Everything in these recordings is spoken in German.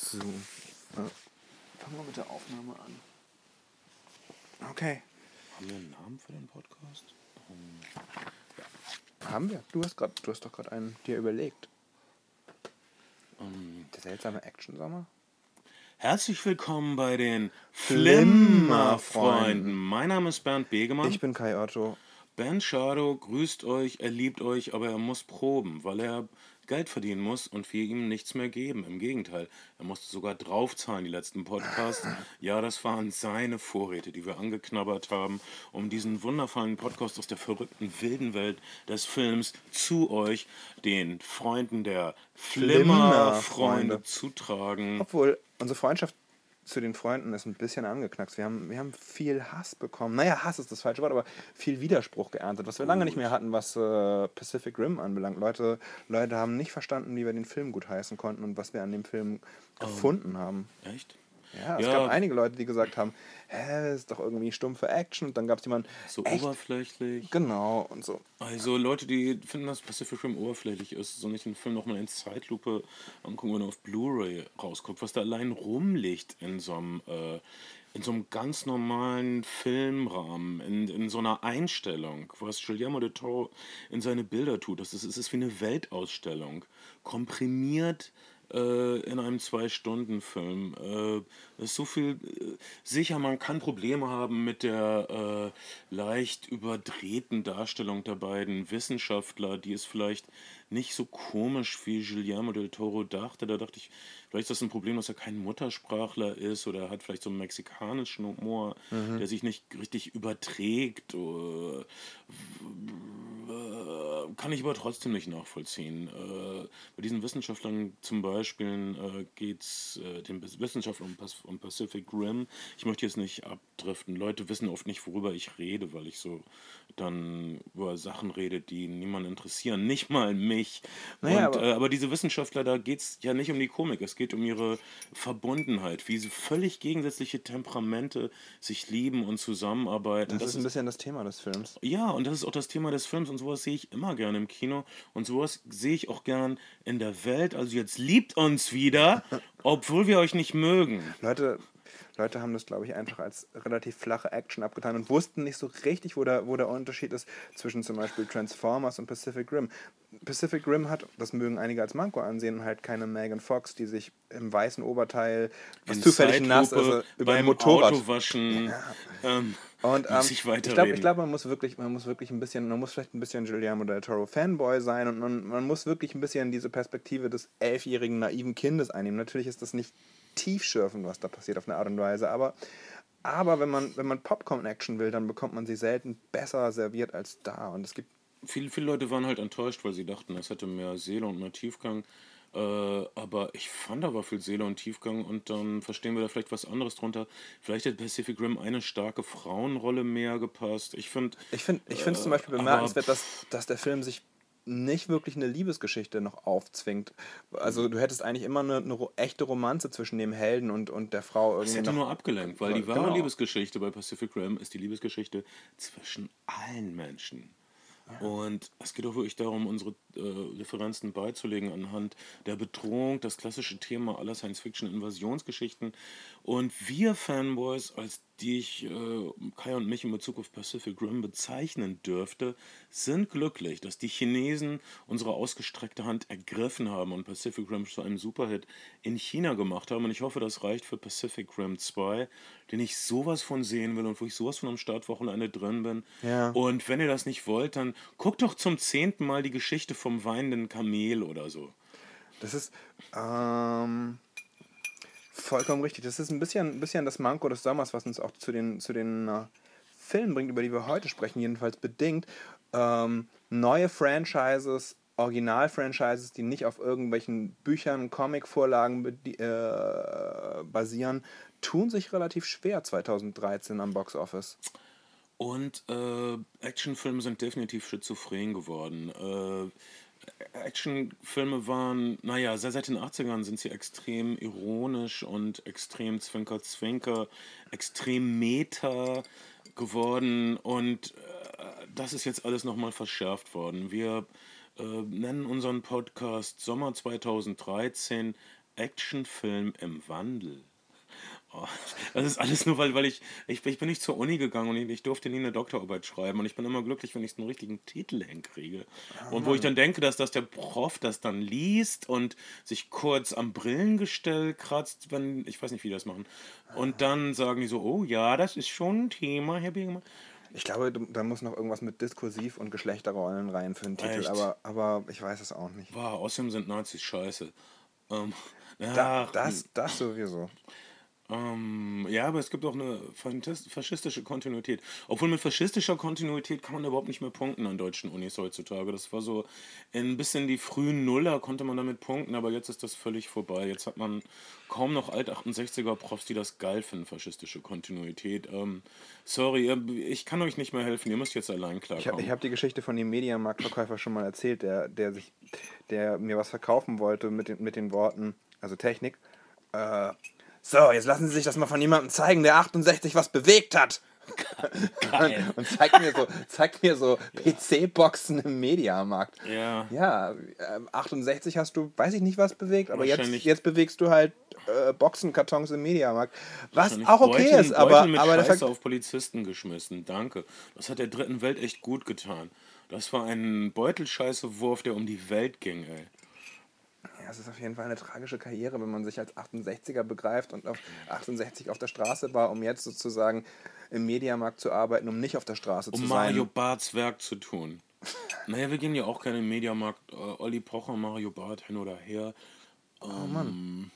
So. Äh, fangen wir mit der Aufnahme an. Okay. Haben wir einen Namen für den Podcast? Um, ja. Haben wir? Du hast, grad, du hast doch gerade einen dir überlegt. Um, der seltsame Action-Sommer? Herzlich willkommen bei den Flimmerfreunden. Mein Name ist Bernd Begemann. Ich bin Kai Otto. Bernd Schado grüßt euch, er liebt euch, aber er muss proben, weil er Geld verdienen muss und wir ihm nichts mehr geben. Im Gegenteil, er musste sogar draufzahlen, die letzten Podcasts. Ja, das waren seine Vorräte, die wir angeknabbert haben, um diesen wundervollen Podcast aus der verrückten, wilden Welt des Films zu euch, den Freunden der Flimmer-Freunde, zu tragen. Obwohl unsere Freundschaft zu den Freunden ist ein bisschen angeknackst. Wir haben, wir haben viel Hass bekommen. Naja, Hass ist das falsche Wort, aber viel Widerspruch geerntet, was wir lange nicht mehr hatten, was äh, Pacific Rim anbelangt. Leute, Leute haben nicht verstanden, wie wir den Film gut heißen konnten und was wir an dem Film oh. gefunden haben. Echt? Ja, es ja. gab einige Leute, die gesagt haben, hä, ist doch irgendwie stumpfe Action. Und dann gab es jemanden. So echt? oberflächlich. Genau, und so. Also Leute, die finden, dass Pacific Rim oberflächlich ist, soll nicht den Film nochmal in Zeitlupe angucken, wenn er auf Blu-ray rausguckt, was da allein rumliegt in so einem. Äh, in so einem ganz normalen Filmrahmen, in, in so einer Einstellung, was Guillermo de Toro in seine Bilder tut. Das ist, es ist wie eine Weltausstellung. Komprimiert äh, in einem Zwei-Stunden-Film. Äh, ist so viel äh, sicher, man kann Probleme haben mit der äh, leicht überdrehten Darstellung der beiden Wissenschaftler, die es vielleicht nicht so komisch wie Guillermo del Toro dachte. Da dachte ich, vielleicht ist das ein Problem, dass er kein Muttersprachler ist oder er hat vielleicht so einen mexikanischen Humor, mhm. der sich nicht richtig überträgt. Äh, kann ich aber trotzdem nicht nachvollziehen. Äh, bei diesen Wissenschaftlern zum Beispiel äh, geht es den Wissenschaftlern um, um Pacific Rim. Ich möchte jetzt nicht abdriften. Leute wissen oft nicht, worüber ich rede, weil ich so dann über Sachen rede, die niemanden interessieren. Nicht mal mich. Naja, Und, aber, äh, aber, diese Wissenschaftler, da geht es ja nicht um die Komik. Es geht um ihre Verbundenheit, wie sie völlig gegensätzliche Temperamente sich lieben und zusammenarbeiten. Das, das ist ein bisschen das Thema des Films. Ja, und das ist auch das Thema des Films und sowas sehe ich immer gerne im Kino und sowas sehe ich auch gern in der Welt. Also jetzt liebt uns wieder, obwohl wir euch nicht mögen. Leute, Leute haben das, glaube ich, einfach als relativ flache Action abgetan und wussten nicht so richtig, wo der, wo der Unterschied ist zwischen zum Beispiel Transformers und Pacific Rim. Pacific Rim hat, das mögen einige als Manko ansehen, halt keine Megan Fox, die sich im weißen Oberteil, was zufällig nass ist, über ein Motorrad. Autowaschen, ja. ähm, und ähm, ich glaube, ich glaub, man muss wirklich, man muss wirklich ein bisschen, man muss vielleicht ein bisschen Guillermo del Toro Fanboy sein und man, man muss wirklich ein bisschen diese Perspektive des elfjährigen naiven Kindes einnehmen. Natürlich ist das nicht tiefschürfen, was da passiert auf eine Art und Weise. Aber, aber wenn man, wenn man Popcorn-Action will, dann bekommt man sie selten besser serviert als da. Und es gibt. Viele, viele Leute waren halt enttäuscht, weil sie dachten, es hätte mehr Seele und mehr Tiefgang. Äh, aber ich fand aber viel Seele und Tiefgang und dann verstehen wir da vielleicht was anderes drunter. Vielleicht hat Pacific Rim eine starke Frauenrolle mehr gepasst. Ich finde. Ich finde ich äh, zum Beispiel bemerkenswert, dass, dass der Film sich nicht wirklich eine Liebesgeschichte noch aufzwingt. Also du hättest eigentlich immer eine, eine echte Romanze zwischen dem Helden und, und der Frau irgendwie. Das hätte nur abgelenkt, weil die wahre genau. Liebesgeschichte bei Pacific Rim ist die Liebesgeschichte zwischen allen Menschen. Und es geht auch wirklich darum, unsere äh, Differenzen beizulegen anhand der Bedrohung, das klassische Thema aller Science-Fiction-Invasionsgeschichten. Und wir Fanboys, als die ich äh, Kai und mich in Bezug auf Pacific Rim bezeichnen dürfte, sind glücklich, dass die Chinesen unsere ausgestreckte Hand ergriffen haben und Pacific Rim zu einem Superhit in China gemacht haben. Und ich hoffe, das reicht für Pacific Rim 2, den ich sowas von sehen will und wo ich sowas von am Startwochenende drin bin. Ja. Und wenn ihr das nicht wollt, dann guckt doch zum zehnten Mal die Geschichte vom weinenden Kamel oder so. Das ist, ähm, Vollkommen richtig. Das ist ein bisschen, ein bisschen das Manko des Sommers, was uns auch zu den, zu den uh, Filmen bringt, über die wir heute sprechen, jedenfalls bedingt. Ähm, neue Franchises, Original-Franchises, die nicht auf irgendwelchen Büchern, Comic-Vorlagen äh, basieren, tun sich relativ schwer 2013 am Box Office. Und äh, Actionfilme sind definitiv schizophren geworden. Äh, Actionfilme waren, naja, seit den 80ern sind sie extrem ironisch und extrem Zwinker-Zwinker, extrem meta geworden und äh, das ist jetzt alles nochmal verschärft worden. Wir äh, nennen unseren Podcast Sommer 2013 Actionfilm im Wandel. Das ist alles nur, weil, weil ich, ich, ich bin nicht zur Uni gegangen und ich, ich durfte nie eine Doktorarbeit schreiben. Und ich bin immer glücklich, wenn ich einen richtigen Titel hinkriege. Und wo ich dann denke, dass, dass der Prof das dann liest und sich kurz am Brillengestell kratzt, wenn, ich weiß nicht, wie die das machen. Und dann sagen die so, oh ja, das ist schon ein Thema, Herr Begemann. Ich glaube, da muss noch irgendwas mit Diskursiv und Geschlechterrollen rein für den Titel, aber, aber ich weiß es auch nicht. Wow, außerdem sind Nazis scheiße. Ähm, da, das, das sowieso. Ähm, ja, aber es gibt auch eine faschistische Kontinuität. Obwohl mit faschistischer Kontinuität kann man überhaupt nicht mehr punkten an deutschen Unis heutzutage. Das war so ein bisschen die frühen Nuller konnte man damit punkten, aber jetzt ist das völlig vorbei. Jetzt hat man kaum noch Alt-68er-Profs, die das geil finden, faschistische Kontinuität. Ähm, sorry, ich kann euch nicht mehr helfen, ihr müsst jetzt allein klarkommen. Ich habe hab die Geschichte von dem Mediamarktverkäufer schon mal erzählt, der, der, sich, der mir was verkaufen wollte mit den, mit den Worten, also Technik. Äh, so, jetzt lassen Sie sich das mal von jemandem zeigen, der 68 was bewegt hat. Geil. Und zeigt mir so, zeigt mir so PC-Boxen im Mediamarkt. Ja. Ja, 68 ähm, hast du, weiß ich nicht, was bewegt, aber jetzt, jetzt bewegst du halt äh, Boxenkartons im Mediamarkt. Was auch okay Beuteln, ist, aber. Beuteln mit aber Scheiße auf Polizisten geschmissen. Danke. Das hat der dritten Welt echt gut getan. Das war ein Beutelscheiße-Wurf, der um die Welt ging, ey es ist auf jeden Fall eine tragische Karriere, wenn man sich als 68er begreift und auf 68 auf der Straße war, um jetzt sozusagen im Mediamarkt zu arbeiten, um nicht auf der Straße um zu sein. Um Mario Barths Werk zu tun. naja, wir gehen ja auch gerne im Mediamarkt. Äh, Olli Pocher, Mario Barth, hin oder her. Ähm, oh Mann. Ähm,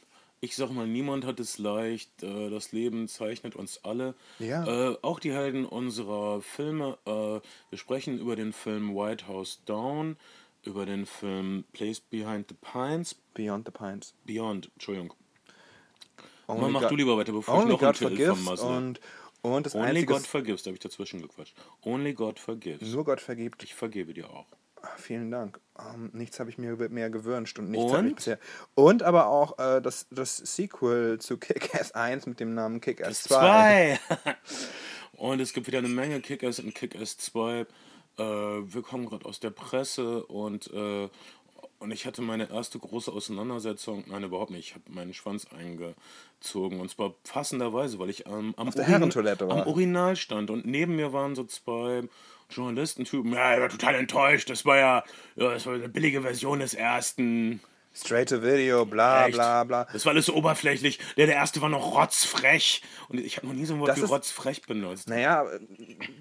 ich sag mal, niemand hat es leicht. Äh, das Leben zeichnet uns alle. Ja. Äh, auch die Helden unserer Filme. Äh, wir sprechen über den Film White House Down über den Film Place Behind the Pines. Beyond the Pines. Beyond, Entschuldigung. Only mach God, du lieber weiter, bevor ich noch God einen Titel. Und, und das Only God Forgives, da habe ich dazwischen gequatscht. Only God Forgives. Nur Gott vergibt. Ich vergebe dir auch. Ach, vielen Dank. Um, ähm, nichts habe ich mir mehr gewünscht und nichts habe ich bisher. Und aber auch äh, das, das Sequel zu Kick-Ass 1 mit dem Namen Kick-Ass 2. 2. und es gibt wieder eine Menge Kick-Ass und Kick-Ass 2 äh, wir kommen gerade aus der Presse und, äh, und ich hatte meine erste große Auseinandersetzung, nein, überhaupt nicht, ich habe meinen Schwanz eingezogen und zwar passenderweise, weil ich ähm, am, Urin am Urinal stand und neben mir waren so zwei Journalistentypen, ja, ich war total enttäuscht, das war ja, ja das war eine billige Version des ersten Straight to Video, bla Echt? bla bla. Das war alles so oberflächlich. Der, der erste war noch rotzfrech. Und ich habe noch nie so ein Wort das wie ist, rotzfrech benutzt. Naja,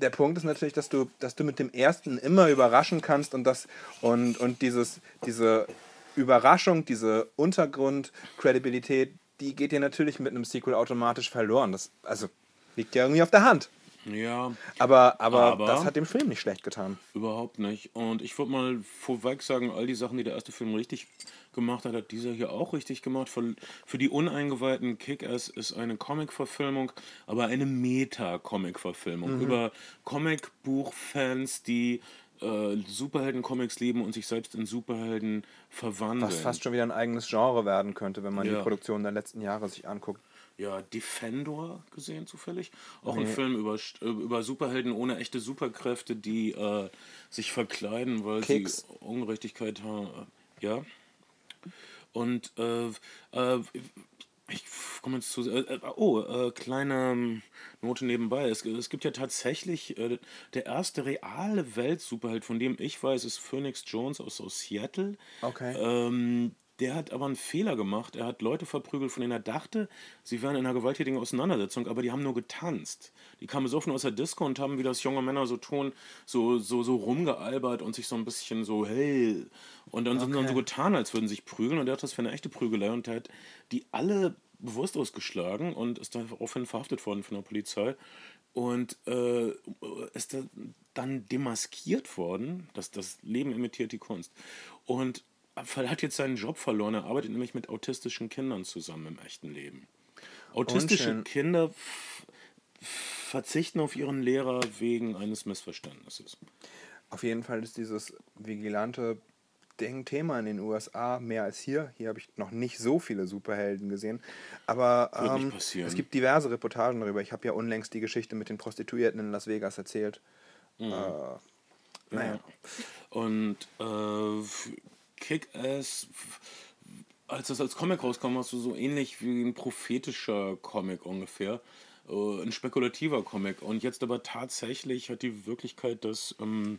der Punkt ist natürlich, dass du, dass du mit dem ersten immer überraschen kannst und das und, und dieses, diese Überraschung, diese Untergrund-Credibilität, die geht dir natürlich mit einem Sequel automatisch verloren. Das also liegt ja irgendwie auf der Hand. Ja. Aber, aber, aber, das hat dem Film nicht schlecht getan. Überhaupt nicht. Und ich würde mal vorweg sagen, all die Sachen, die der erste Film richtig gemacht hat, hat dieser hier auch richtig gemacht. Für, für die Uneingeweihten, Kick-Ass ist eine Comic-Verfilmung, aber eine Meta-Comic-Verfilmung mhm. über Comic-Buch-Fans, die äh, Superhelden-Comics lieben und sich selbst in Superhelden verwandeln. Was fast schon wieder ein eigenes Genre werden könnte, wenn man ja. die Produktion der letzten Jahre sich anguckt. Ja, Defendor gesehen zufällig. Auch nee. ein Film über, äh, über Superhelden ohne echte Superkräfte, die äh, sich verkleiden, weil Kicks. sie Ungerechtigkeit haben. Ja. Und äh, äh, ich komme jetzt zu. Äh, äh oh, äh, kleine ähm, Note nebenbei. Es, es gibt ja tatsächlich äh, der erste reale Welt-Superheld, von dem ich weiß, ist Phoenix Jones aus, aus Seattle. Okay. Ähm, der hat aber einen Fehler gemacht. Er hat Leute verprügelt, von denen er dachte, sie wären in einer gewalttätigen Auseinandersetzung, aber die haben nur getanzt. Die kamen besoffen aus der Disco und haben, wie das junge Männer so tun, so, so, so rumgealbert und sich so ein bisschen so, hey. Und dann okay. sind dann so getan, als würden sie sich prügeln. Und er hat das für eine echte Prügelei und er hat die alle bewusst ausgeschlagen und ist daraufhin verhaftet worden von der Polizei und äh, ist dann demaskiert worden, dass das Leben imitiert die Kunst. Und hat jetzt seinen Job verloren. Er arbeitet nämlich mit autistischen Kindern zusammen im echten Leben. Autistische. Kinder verzichten auf ihren Lehrer wegen eines Missverständnisses. Auf jeden Fall ist dieses vigilante Thema in den USA mehr als hier. Hier habe ich noch nicht so viele Superhelden gesehen. Aber ähm, es gibt diverse Reportagen darüber. Ich habe ja unlängst die Geschichte mit den Prostituierten in Las Vegas erzählt. Mhm. Äh, naja. Und äh, Kick-Ass als das als Comic rauskam, warst du so ähnlich wie ein prophetischer Comic ungefähr. Äh, ein spekulativer Comic. Und jetzt aber tatsächlich hat die Wirklichkeit das ähm,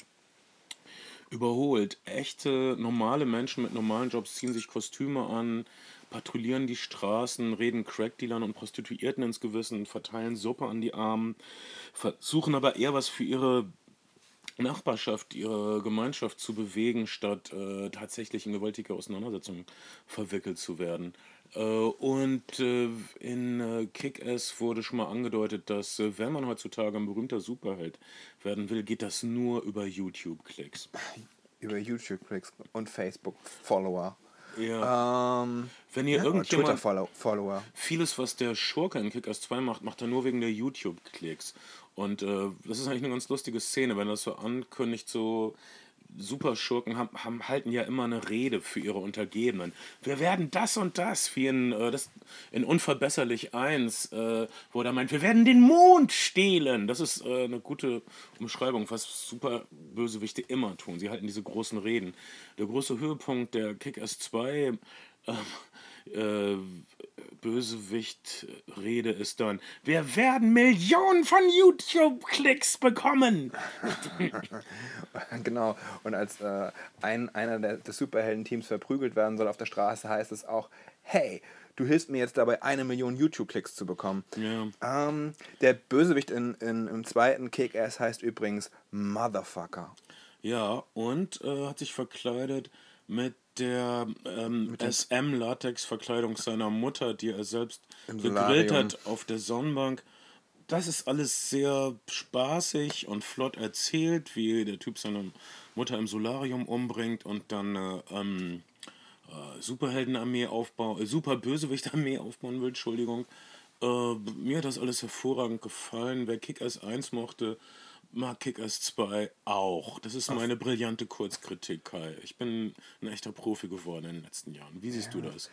überholt. Echte, normale Menschen mit normalen Jobs ziehen sich Kostüme an, patrouillieren die Straßen, reden Crackdealern und Prostituierten ins Gewissen, verteilen Suppe an die Armen, versuchen aber eher was für ihre Nachbarschaft, ihre Gemeinschaft zu bewegen, statt äh, tatsächlich in gewaltige Auseinandersetzungen verwickelt zu werden. Äh, und äh, in äh, Kick-Ass wurde schon mal angedeutet, dass äh, wenn man heutzutage ein berühmter Superheld werden will, geht das nur über YouTube-Klicks. Über YouTube-Klicks und Facebook-Follower. Ja. Ähm, Wenn ihr ja, irgendjemand Twitter-Follower. vieles, was der Schurke in Kick-Ass 2 macht, macht er nur wegen der YouTube-Klicks. Und äh, das ist eigentlich eine ganz lustige Szene, wenn das so ankündigt, so Superschurken haben, haben, halten ja immer eine Rede für ihre Untergebenen. Wir werden das und das, wie in, äh, das, in Unverbesserlich 1, äh, wo er meint, wir werden den Mond stehlen. Das ist äh, eine gute Umschreibung, was Superbösewichte immer tun. Sie halten diese großen Reden. Der große Höhepunkt der Kick-Ass 2 äh, Bösewicht-Rede ist dann, wir werden Millionen von YouTube-Klicks bekommen. genau. Und als äh, ein, einer der, des Superhelden-Teams verprügelt werden soll auf der Straße, heißt es auch, hey, du hilfst mir jetzt dabei, eine Million YouTube-Klicks zu bekommen. Ja. Ähm, der Bösewicht in, in, im zweiten Kick-Ass heißt übrigens Motherfucker. Ja, und äh, hat sich verkleidet mit der ähm, SM-Latex-Verkleidung seiner Mutter, die er selbst gegrillt hat auf der Sonnenbank. Das ist alles sehr spaßig und flott erzählt, wie der Typ seine Mutter im Solarium umbringt und dann eine ähm, äh, Superheldenarmee aufbauen, äh, Super-Bösewicht-Armee aufbauen will, Entschuldigung. Äh, mir hat das alles hervorragend gefallen. Wer Kick-Ass 1 mochte, mag Kick-Ass 2 auch. Das ist meine brillante Kurzkritik, Kai. Ich bin ein echter Profi geworden in den letzten Jahren. Wie siehst du das?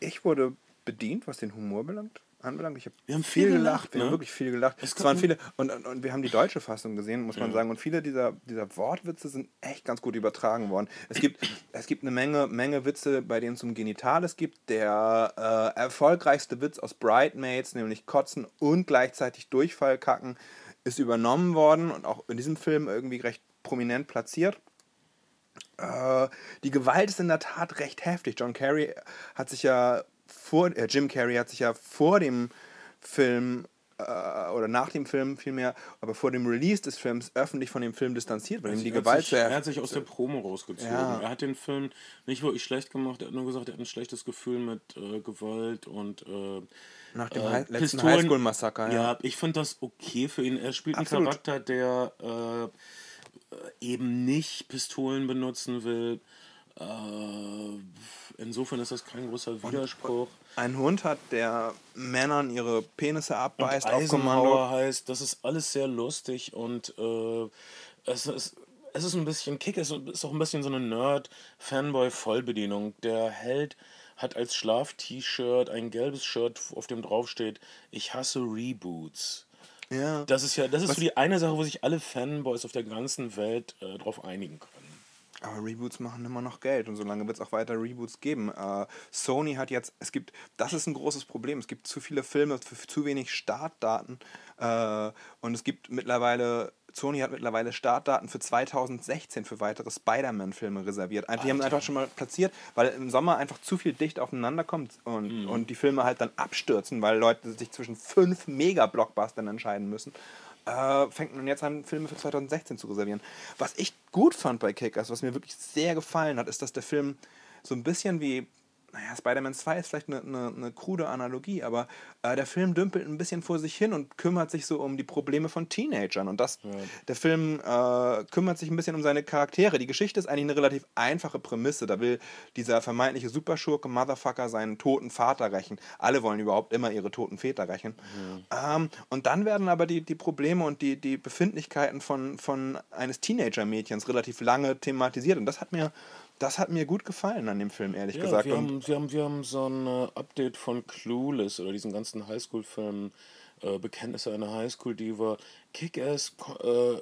Ich wurde bedient, was den Humor belangt, anbelangt. Habe Wir haben viel viel gelacht. gelacht, Wir haben ne? wirklich viel gelacht. Es waren viele und, und, und wir haben die deutsche Fassung gesehen, muss man Ja. sagen. Und viele dieser, dieser Wortwitze sind echt ganz gut übertragen worden. Es gibt, es gibt eine Menge, Menge Witze, bei denen es um Genitales gibt. Der äh, erfolgreichste Witz aus Bridemaids, nämlich Kotzen und gleichzeitig Durchfall kacken, ist übernommen worden und auch in diesem Film irgendwie recht prominent platziert. Äh, die Gewalt ist in der Tat recht heftig. John Carrey hat sich ja vor, äh, Jim Carrey hat sich ja vor dem Film äh, oder nach dem Film vielmehr, aber vor dem Release des Films öffentlich von dem Film distanziert, weil ihm die er, hat Gewalt sich, er hat sich aus der Promo rausgezogen. Ja. Er hat den Film nicht wirklich schlecht gemacht. Er hat nur gesagt, er hat ein schlechtes Gefühl mit äh, Gewalt und äh, nach dem äh, letzten Pistolen- Highschool-Massaker. Ja, Ja. ich finde das okay für ihn. Er spielt Absolut. einen Charakter, der äh, eben nicht Pistolen benutzen will. Äh, insofern ist das kein großer Widerspruch. Ein Hund hat, der Männern ihre Penisse abbeißt auf Eisenhower heißt, das ist alles sehr lustig und äh, es ist. Es ist ein bisschen Kick, es ist auch ein bisschen so eine Nerd-Fanboy-Vollbedienung. Der Held hat als Schlaf-T-Shirt ein gelbes Shirt, auf dem draufsteht, ich hasse Reboots. Ja. Das ist ja, das ist so die eine Sache, wo sich alle Fanboys auf der ganzen Welt äh, drauf einigen können. Aber Reboots machen immer noch Geld und solange wird es auch weiter Reboots geben. Äh, Sony hat jetzt, es gibt, das ist ein großes Problem, es gibt zu viele Filme für zu wenig Startdaten. Äh, und es gibt mittlerweile, Sony hat mittlerweile Startdaten für 2016 für weitere Spider-Man-Filme reserviert. Einfach, die haben einfach schon mal platziert, weil im Sommer einfach zu viel dicht aufeinander kommt und, und die Filme halt dann abstürzen, weil Leute sich zwischen fünf Mega-Blockbustern entscheiden müssen äh, fängt man jetzt an, Filme für 2016 zu reservieren. Was ich gut fand bei Kickers, was mir wirklich sehr gefallen hat, ist, dass der Film so ein bisschen wie, naja, Spider-Man 2 ist vielleicht eine, eine, eine krude Analogie, aber äh, der Film dümpelt ein bisschen vor sich hin und kümmert sich so um die Probleme von Teenagern. Und das, der Film äh, kümmert sich ein bisschen um seine Charaktere. Die Geschichte ist eigentlich eine relativ einfache Prämisse. Da will dieser vermeintliche Superschurke Motherfucker seinen toten Vater rächen. Alle wollen überhaupt immer ihre toten Väter rächen. Ähm, und dann werden aber die, die Probleme und die, die Befindlichkeiten von, von eines Teenager-Mädchens relativ lange thematisiert. Und das hat mir, das hat mir gut gefallen an dem Film, ehrlich gesagt. wir, haben, wir, haben, wir haben so ein äh, Update von Clueless oder diesen ganzen Highschool-Filmen, äh, Bekenntnisse einer Highschool-Diva. Kick-Ass äh,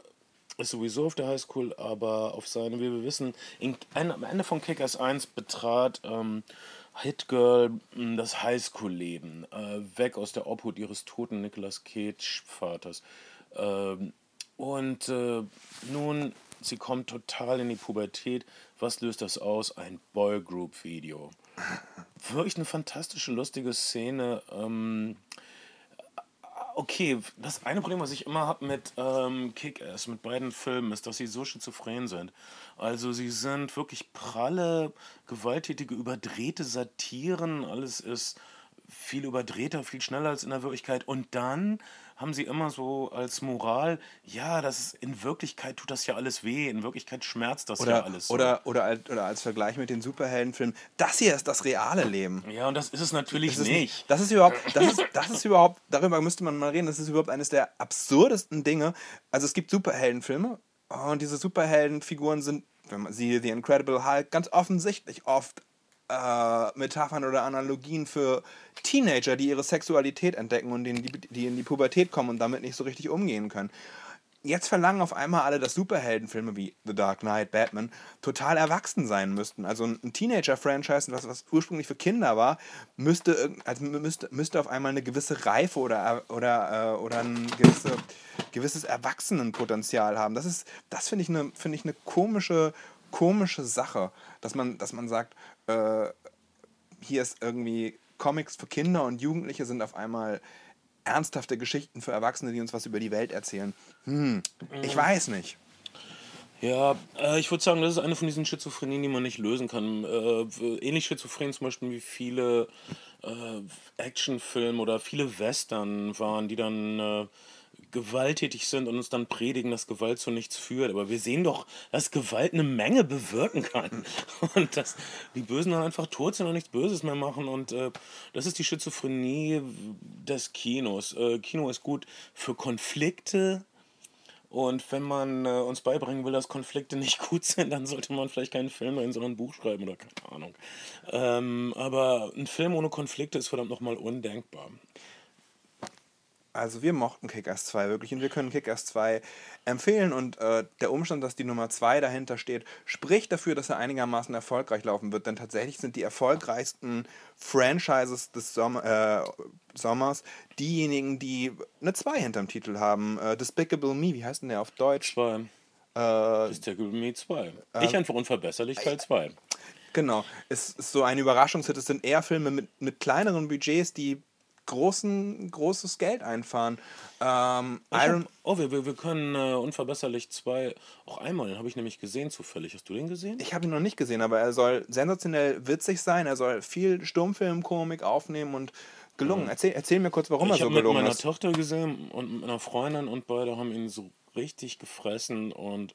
ist sowieso auf der Highschool, aber auf seine, wie wir wissen, in, ein, am Ende von Kickers 1 betrat ähm, Hitgirl hm, das Highschool-Leben, äh, weg aus der Obhut ihres toten Nicolas Cage-Vaters. Ähm, und äh, nun, sie kommt total in die Pubertät. Was löst das aus? Ein Boygroup-Video. Wirklich eine fantastische, lustige Szene. Ähm, okay, das eine Problem, was ich immer habe mit ähm, Kick-Ass, mit beiden Filmen, ist, dass sie so schizophren sind. Also sie sind wirklich pralle, gewalttätige, überdrehte Satiren. Alles ist viel überdrehter, viel schneller als in der Wirklichkeit. Und dann haben sie immer so als Moral, ja, das ist, in Wirklichkeit tut das ja alles weh, in Wirklichkeit schmerzt das oder, ja alles. So. Oder, oder, als, oder als Vergleich mit den Superheldenfilmen, das hier ist das reale Leben. Ja, und das ist es natürlich das ist nicht. Das ist überhaupt, das ist, das ist überhaupt, darüber müsste man mal reden, das ist überhaupt eines der absurdesten Dinge. Also es gibt Superheldenfilme und diese Superheldenfiguren sind, wenn man siehe The Incredible Hulk, ganz offensichtlich oft äh, Metaphern oder Analogien für Teenager, die ihre Sexualität entdecken und die, die in die Pubertät kommen und damit nicht so richtig umgehen können. Jetzt verlangen auf einmal alle, dass Superheldenfilme wie The Dark Knight, Batman total erwachsen sein müssten. Also ein Teenager-Franchise, was, was ursprünglich für Kinder war, müsste, also müsste, müsste auf einmal eine gewisse Reife oder, oder, äh, oder ein gewisse, gewisses Erwachsenenpotenzial haben. Das das finde ich eine find ich eine komische, komische Sache, dass man, dass man sagt, äh, hier ist irgendwie Comics für Kinder und Jugendliche sind auf einmal ernsthafte Geschichten für Erwachsene, die uns was über die Welt erzählen. Hm, ich mhm. weiß nicht. Ja, äh, ich würde sagen, das ist eine von diesen Schizophrenien, die man nicht lösen kann. Äh, ähnlich schizophren zum Beispiel wie viele äh, Actionfilme oder viele Western waren, die dann äh, gewalttätig sind und uns dann predigen, dass Gewalt zu nichts führt. Aber wir sehen doch, dass Gewalt eine Menge bewirken kann. Und dass die Bösen dann einfach tot sind und nichts Böses mehr machen. Und äh, das ist die Schizophrenie des Kinos. Äh, Kino ist gut für Konflikte. Und wenn man äh, uns beibringen will, dass Konflikte nicht gut sind, dann sollte man vielleicht keinen Film drehen, sondern ein Buch schreiben oder keine Ahnung. Ähm, aber ein Film ohne Konflikte ist verdammt nochmal undenkbar. Also wir mochten Kick-Ass 2 wirklich und wir können Kick-Ass 2 empfehlen und äh, der Umstand, dass die Nummer 2 dahinter steht, spricht dafür, dass er einigermaßen erfolgreich laufen wird, denn tatsächlich sind die erfolgreichsten Franchises des Sommer, äh, Sommers diejenigen, die eine 2 hinterm Titel haben. Äh, Despicable Me, wie heißt denn der auf Deutsch? 2. Äh, Despicable Me 2. ich ähm, einfach Unverbesserlichkeit 2. Genau, es ist so ein Überraschungshit. Es sind eher Filme mit, mit kleineren Budgets, die großen, großes Geld einfahren. Ähm, hab, oh, wir, wir, wir können äh, Unverbesserlich 2 auch einmal, den habe ich nämlich gesehen zufällig. Hast du den gesehen? Ich habe ihn noch nicht gesehen, aber er soll sensationell witzig sein. Er soll viel Stummfilmkomik aufnehmen und gelungen. Mhm. Erzähl, erzähl mir kurz, warum ich er so gelungen ist. Ich habe mit meiner Tochter gesehen und mit meiner Freundin und beide haben ihn so richtig gefressen und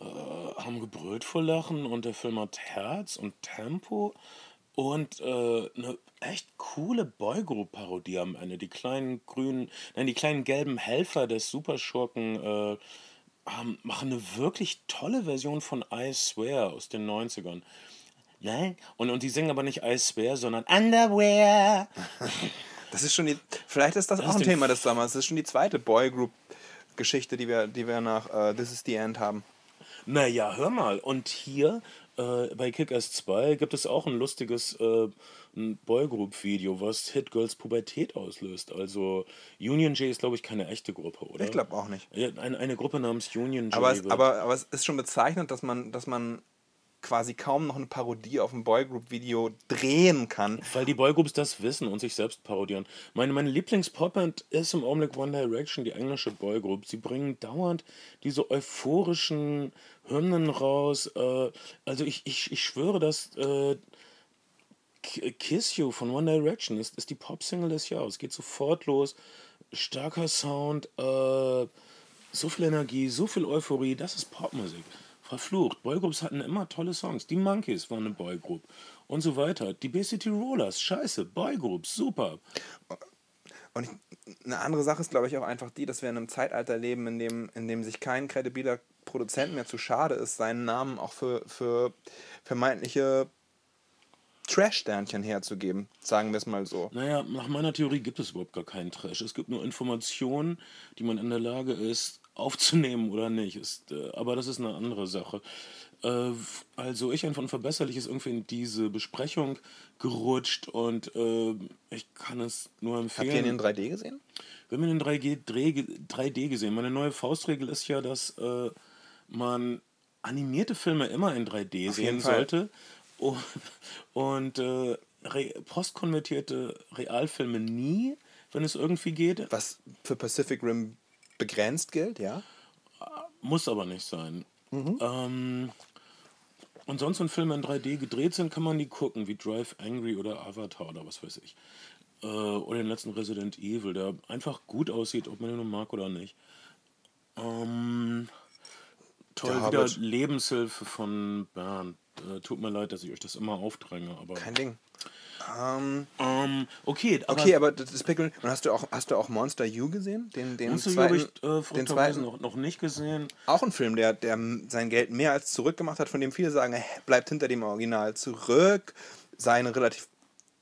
äh, haben gebrüllt vor Lachen und der Film hat Herz und Tempo und äh, eine echt coole Boygroup-Parodie am Ende. Die kleinen grünen, nein, die kleinen gelben Helfer des Superschurken äh, haben, machen eine wirklich tolle Version von I Swear aus den 90ern. Nein? Und, und die singen aber nicht I Swear, sondern Underwear. Das ist schon die. Vielleicht ist das, das auch ein Thema des Sommers. Das ist schon die zweite Boygroup-Geschichte, die wir, die wir nach uh, This is the End haben. Naja, hör mal. Und hier äh, bei Kick-Ass 2 gibt es auch ein lustiges äh, Boygroup-Video, was Hit Girls Pubertät auslöst. Also Union J ist, glaube ich, keine echte Gruppe, oder? Ich glaube auch nicht. Eine, eine Gruppe namens Union J. Aber es, aber, aber es ist schon bezeichnend, dass man, dass man quasi kaum noch eine Parodie auf ein Boygroup-Video drehen kann. Weil die Boygroups das wissen und sich selbst parodieren. Meine, meine Lieblings-Popband ist im Augenblick One Direction, die englische Boygroup. Sie bringen dauernd diese euphorischen Hymnen raus. Äh, also ich, ich, ich schwöre, dass äh, Kiss You von One Direction ist, ist die Pop-Single des Jahres. Geht sofort los. Starker Sound, äh, so viel Energie, so viel Euphorie. Das ist Popmusik verflucht. Boygroups hatten immer tolle Songs. Die Monkeys waren eine Boygroup und so weiter. Die BCT Rollers, scheiße, Boygroups, super. Und eine andere Sache ist, glaube ich, auch einfach die, dass wir in einem Zeitalter leben, in dem, in dem sich kein kredibiler Produzent mehr zu schade ist, seinen Namen auch für, für vermeintliche Trash-Sternchen herzugeben, sagen wir es mal so. Naja, nach meiner Theorie gibt es überhaupt gar keinen Trash. Es gibt nur Informationen, die man in der Lage ist, aufzunehmen oder nicht. Ist, äh, aber das ist eine andere Sache. Äh, also ich einfach unverbesserlich ist irgendwie in diese Besprechung gerutscht und äh, ich kann es nur empfehlen. Habt ihr ihn in 3D gesehen? Wir haben ihn in 3D, 3D gesehen. Meine neue Faustregel ist ja, dass äh, man animierte Filme immer in 3D Auf sehen sollte. Und, und äh, re postkonvertierte Realfilme nie, wenn es irgendwie geht. Was für Pacific Rim begrenzt gilt, ja? Muss aber nicht sein. Ähm, und sonst, wenn Filme in 3D gedreht sind, kann man die gucken, wie Drive Angry oder Avatar oder was weiß ich. Äh, oder den letzten Resident Evil, der einfach gut aussieht, ob man ihn nun mag oder nicht. Ähm, toll, Der wieder. Lebenshilfe von Bernd. Äh, tut mir leid, dass ich euch das immer aufdränge, aber. Kein Ding. Ähm, Ähm, okay, aber, okay, aber das ist Pickle. Und hast du auch, hast du auch Monster U gesehen? Den, den Monster zweiten, habe ich äh, den zweiten noch, noch nicht gesehen. Auch ein Film, der, der sein Geld mehr als zurückgemacht hat, von dem viele sagen, er bleibt hinter dem Original zurück. Seine relativ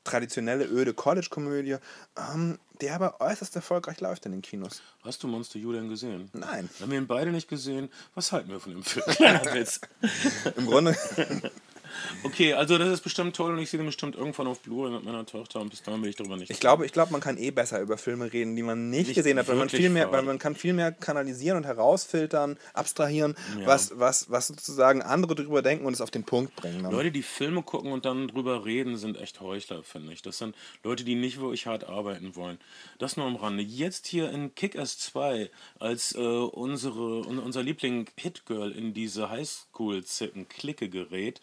traditionelle, öde College-Komödie, ähm, der aber äußerst erfolgreich läuft in den Kinos. Hast du Monster denn gesehen? Nein. Wir haben ihn beide nicht gesehen. Was halten wir von dem Film? Kleiner Witz. Im Grunde, Okay, also das ist bestimmt toll und ich sehe den bestimmt irgendwann auf Blu-ray mit meiner Tochter und bis dahin will ich darüber nicht. ich glaube, ich glaube, man kann eh besser über Filme reden, die man nicht, Nicht gesehen hat, weil man viel mehr, weil man kann viel mehr kanalisieren und herausfiltern, abstrahieren, Ja. was, was, was sozusagen andere drüber denken und es auf den Punkt bringen. Dann. Leute, die Filme gucken und dann drüber reden, sind echt Heuchler, finde ich. Das sind Leute, die nicht wirklich hart arbeiten wollen. Das nur am Rande. Jetzt hier in Kick-Ass 2, als äh, unsere, un, unser Liebling Hit-Girl in diese Highschool-Clique gerät,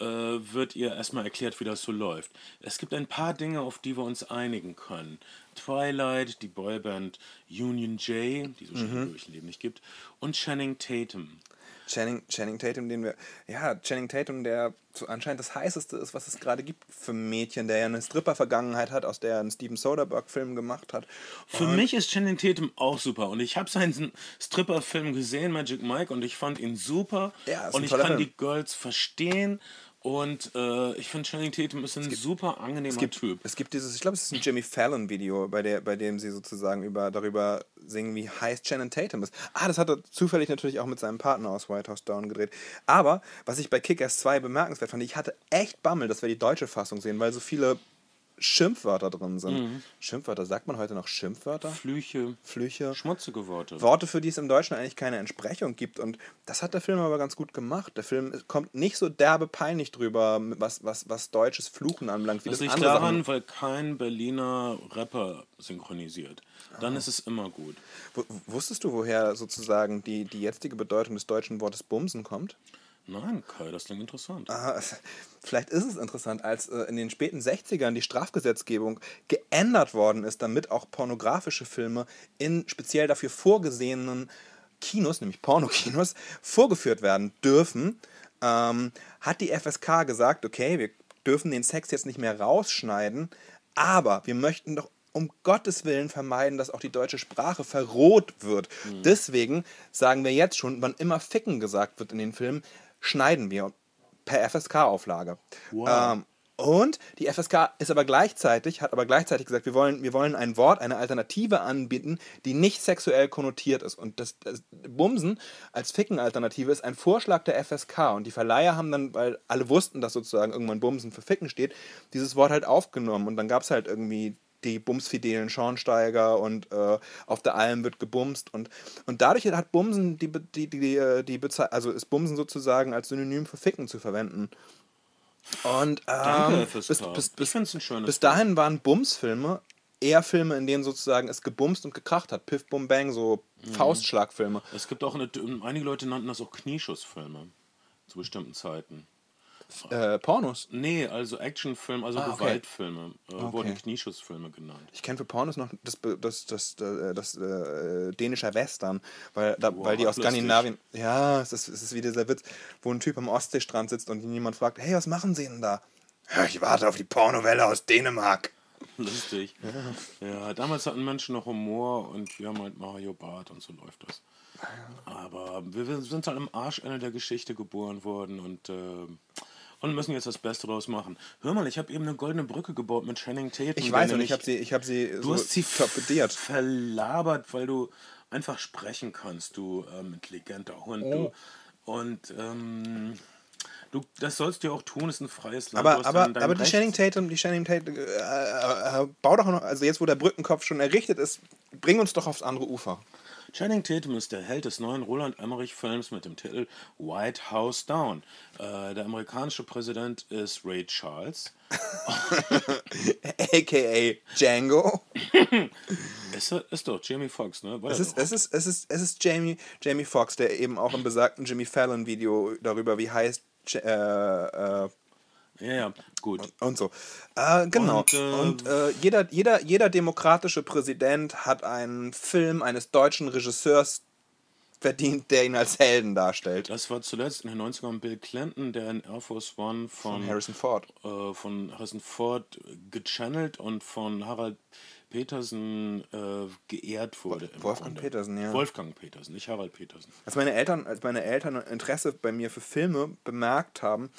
wird ihr erstmal erklärt, wie das so läuft. Es gibt ein paar Dinge, auf die wir uns einigen können. Twilight, die Boyband Union J, die so schnell Mhm. durch Leben nicht gibt, und Channing Tatum. Channing, Channing Tatum, den wir. Ja, Channing Tatum, der so anscheinend das heißeste ist, was es gerade gibt für Mädchen, der ja eine Stripper-Vergangenheit hat, aus der er einen Steven Soderbergh-Film gemacht hat. Für mich ist Channing Tatum auch super und ich habe seinen Stripper-Film gesehen, Magic Mike, und ich fand ihn super Ja, ist und ich kann Film. die Girls verstehen und äh, ich finde Channing Tatum ist ein super angenehmer Es gibt, Typ. es gibt dieses, ich glaube, es ist ein Jimmy Fallon-Video, bei, der, bei dem sie sozusagen über, darüber singen, wie heiß Channing Tatum ist. Ah, das hat er zufällig natürlich auch mit seinem Partner aus White House Down gedreht. Aber, was ich bei Kick-Ass 2 bemerkenswert fand, ich hatte echt Bammel, dass wir die deutsche Fassung sehen, weil so viele Schimpfwörter drin sind. Mhm. Schimpfwörter, sagt man heute noch Schimpfwörter? Flüche, Flüche. schmutzige Worte. Worte, für die es im Deutschen eigentlich keine Entsprechung gibt. Und das hat der Film aber ganz gut gemacht. Der Film kommt nicht so derbe peinlich drüber, was, was, was deutsches Fluchen anbelangt, wie Das das, liegt daran, Sachen. weil kein Berliner Rapper synchronisiert. Dann ist es immer gut. W wusstest du, woher sozusagen die, die jetzige Bedeutung des deutschen Wortes Bumsen kommt? Nein, Kai, das klingt interessant. Es- Vielleicht ist es interessant, als äh, in den späten 60ern die Strafgesetzgebung geändert worden ist, damit auch pornografische Filme in speziell dafür vorgesehenen Kinos, nämlich Pornokinos, vorgeführt werden dürfen, ähm, hat die FSK gesagt, okay, wir dürfen den Sex jetzt nicht mehr rausschneiden, aber wir möchten doch um Gottes Willen vermeiden, dass auch die deutsche Sprache verroht wird. Deswegen sagen wir jetzt schon, wann immer Ficken gesagt wird in den Filmen, schneiden wir per FSK-Auflage. Wow. Ähm, und die FSK ist aber gleichzeitig, hat aber gleichzeitig gesagt, wir wollen, wir wollen ein Wort, eine Alternative anbieten, die nicht sexuell konnotiert ist. Und das, das Bumsen als Ficken-Alternative ist ein Vorschlag der FSK. Und die Verleiher haben dann, weil alle wussten, dass sozusagen irgendwann Bumsen für Ficken steht, dieses Wort halt aufgenommen. Und dann gab es halt irgendwie die bumsfidelen Schornsteiger und äh, auf der Alm wird gebumst und, und dadurch hat Bumsen die, die, die, die, die Bezei- also ist Bumsen sozusagen als Synonym für Ficken zu verwenden. Und ähm, bis, bis, bis, bis dahin waren Bumsfilme eher Filme, in denen sozusagen es gebumst und gekracht hat. Piff, Bum, Bang, so Mhm. Faustschlagfilme. Es gibt auch eine, einige Leute nannten das auch Knieschussfilme zu bestimmten Zeiten. Äh, Pornos. Nee, also Actionfilme, also Ah, okay. Gewaltfilme äh, wurden Knieschussfilme genannt. Ich kenne für Pornos noch das, das, das, das, das äh, dänischer Western, weil, da, weil die aus. Skandinavien. Ja, es ist, es ist wie dieser Witz, wo ein Typ am Ostseestrand sitzt und ihn jemand fragt: Hey, was machen Sie denn da? Ja, ich warte auf die Pornowelle aus Dänemark. Lustig. Ja. damals hatten Menschen noch Humor und wir haben halt Mario Barth und so läuft das. Aber wir sind halt am Arschende der Geschichte geboren worden und, äh, und müssen jetzt das Beste draus machen. Hör mal, ich habe eben eine goldene Brücke gebaut mit Channing Tatum. Ich weiß und ich habe sie, ich hab sie Du so hast sie torpediert. verlabert, weil du einfach sprechen kannst, du ähm, intelligenter Hund. Oh. Du. Und ähm, du, das sollst du ja auch tun, ist ein freies Land. Aber, aber, aber die. Channing Tatum, die Channing Tatum, äh, äh, äh, bau doch noch, also jetzt wo der Brückenkopf schon errichtet ist, bring uns doch aufs andere Ufer. Channing Tatum ist der Held des neuen Roland Emmerich-Films mit dem Titel White House Down. Äh, der amerikanische Präsident ist Ray Charles. AKA Django. Ist, ist doch Jamie Foxx, ne? War Es ist, es ist, es ist, es ist Jamie, Jamie Foxx, der eben auch im besagten Jimmy Fallon Video darüber, wie heißt äh, äh, ja, ja, gut. und so. Äh, genau. Und, Und, äh, äh, jeder, jeder, jeder demokratische Präsident hat einen Film eines deutschen Regisseurs verdient, der ihn als Helden darstellt. Das war zuletzt in den 90ern Bill Clinton, der in Air Force One von, Von Harrison Ford. äh, von Harrison Ford gechannelt und von Harald Petersen äh, geehrt wurde. Wolfgang Grunde. Petersen, ja. Wolfgang Petersen, nicht Harald Petersen. Als meine Eltern, als meine Eltern Interesse bei mir für Filme bemerkt haben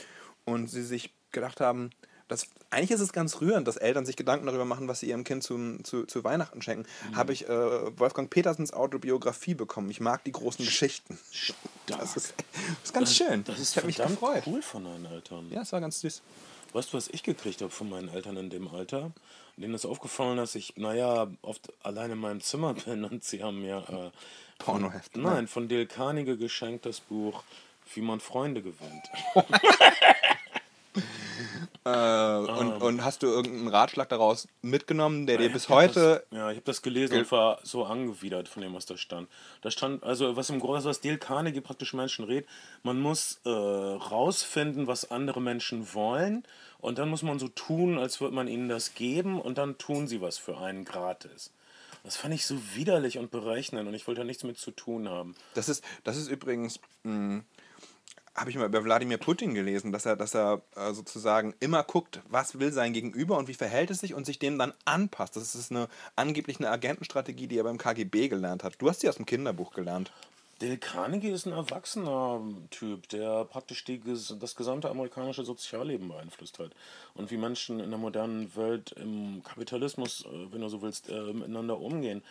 und sie sich gedacht haben, dass eigentlich ist es ganz rührend, dass Eltern sich Gedanken darüber machen, was sie ihrem Kind zum, zu, zu Weihnachten schenken, habe ich äh, Wolfgang Petersens Autobiografie bekommen. Ich mag die großen Geschichten. Das ist, das ist ganz schön. Das ist ich mich gefreut. cool von deinen Eltern. Ja, es war ganz süß. Weißt du, was ich gekriegt habe von meinen Eltern in dem Alter? Denen ist aufgefallen, dass ich, naja, oft allein in meinem Zimmer bin und sie haben mir. Äh, Pornoheft. Nein, von Dale Carnegie geschenkt das Buch Wie man Freunde gewinnt. Äh, und, und hast du irgendeinen Ratschlag daraus mitgenommen, der dir Ich bis heute. Das, ja, ich habe das gelesen und war so angewidert von dem, was da stand. Da stand, also was im Grunde, was Dale Carnegie praktisch Menschen redet, man muss äh, rausfinden, was andere Menschen wollen und dann muss man so tun, als würde man ihnen das geben und dann tun sie was für einen gratis. Das fand ich so widerlich und berechnend und ich wollte da nichts mit zu tun haben. Das ist, das ist übrigens, habe ich mal über Wladimir Putin gelesen, dass er, dass er äh, sozusagen immer guckt, was will sein Gegenüber und wie verhält es sich und sich dem dann anpasst. Das ist eine angeblich eine Agentenstrategie, die er beim KGB gelernt hat. Du hast sie aus dem Kinderbuch gelernt. Dale Carnegie ist ein erwachsener Typ, der praktisch die, das gesamte amerikanische Sozialleben beeinflusst hat. Und wie Menschen in der modernen Welt im Kapitalismus, äh, wenn du so willst, äh, miteinander umgehen.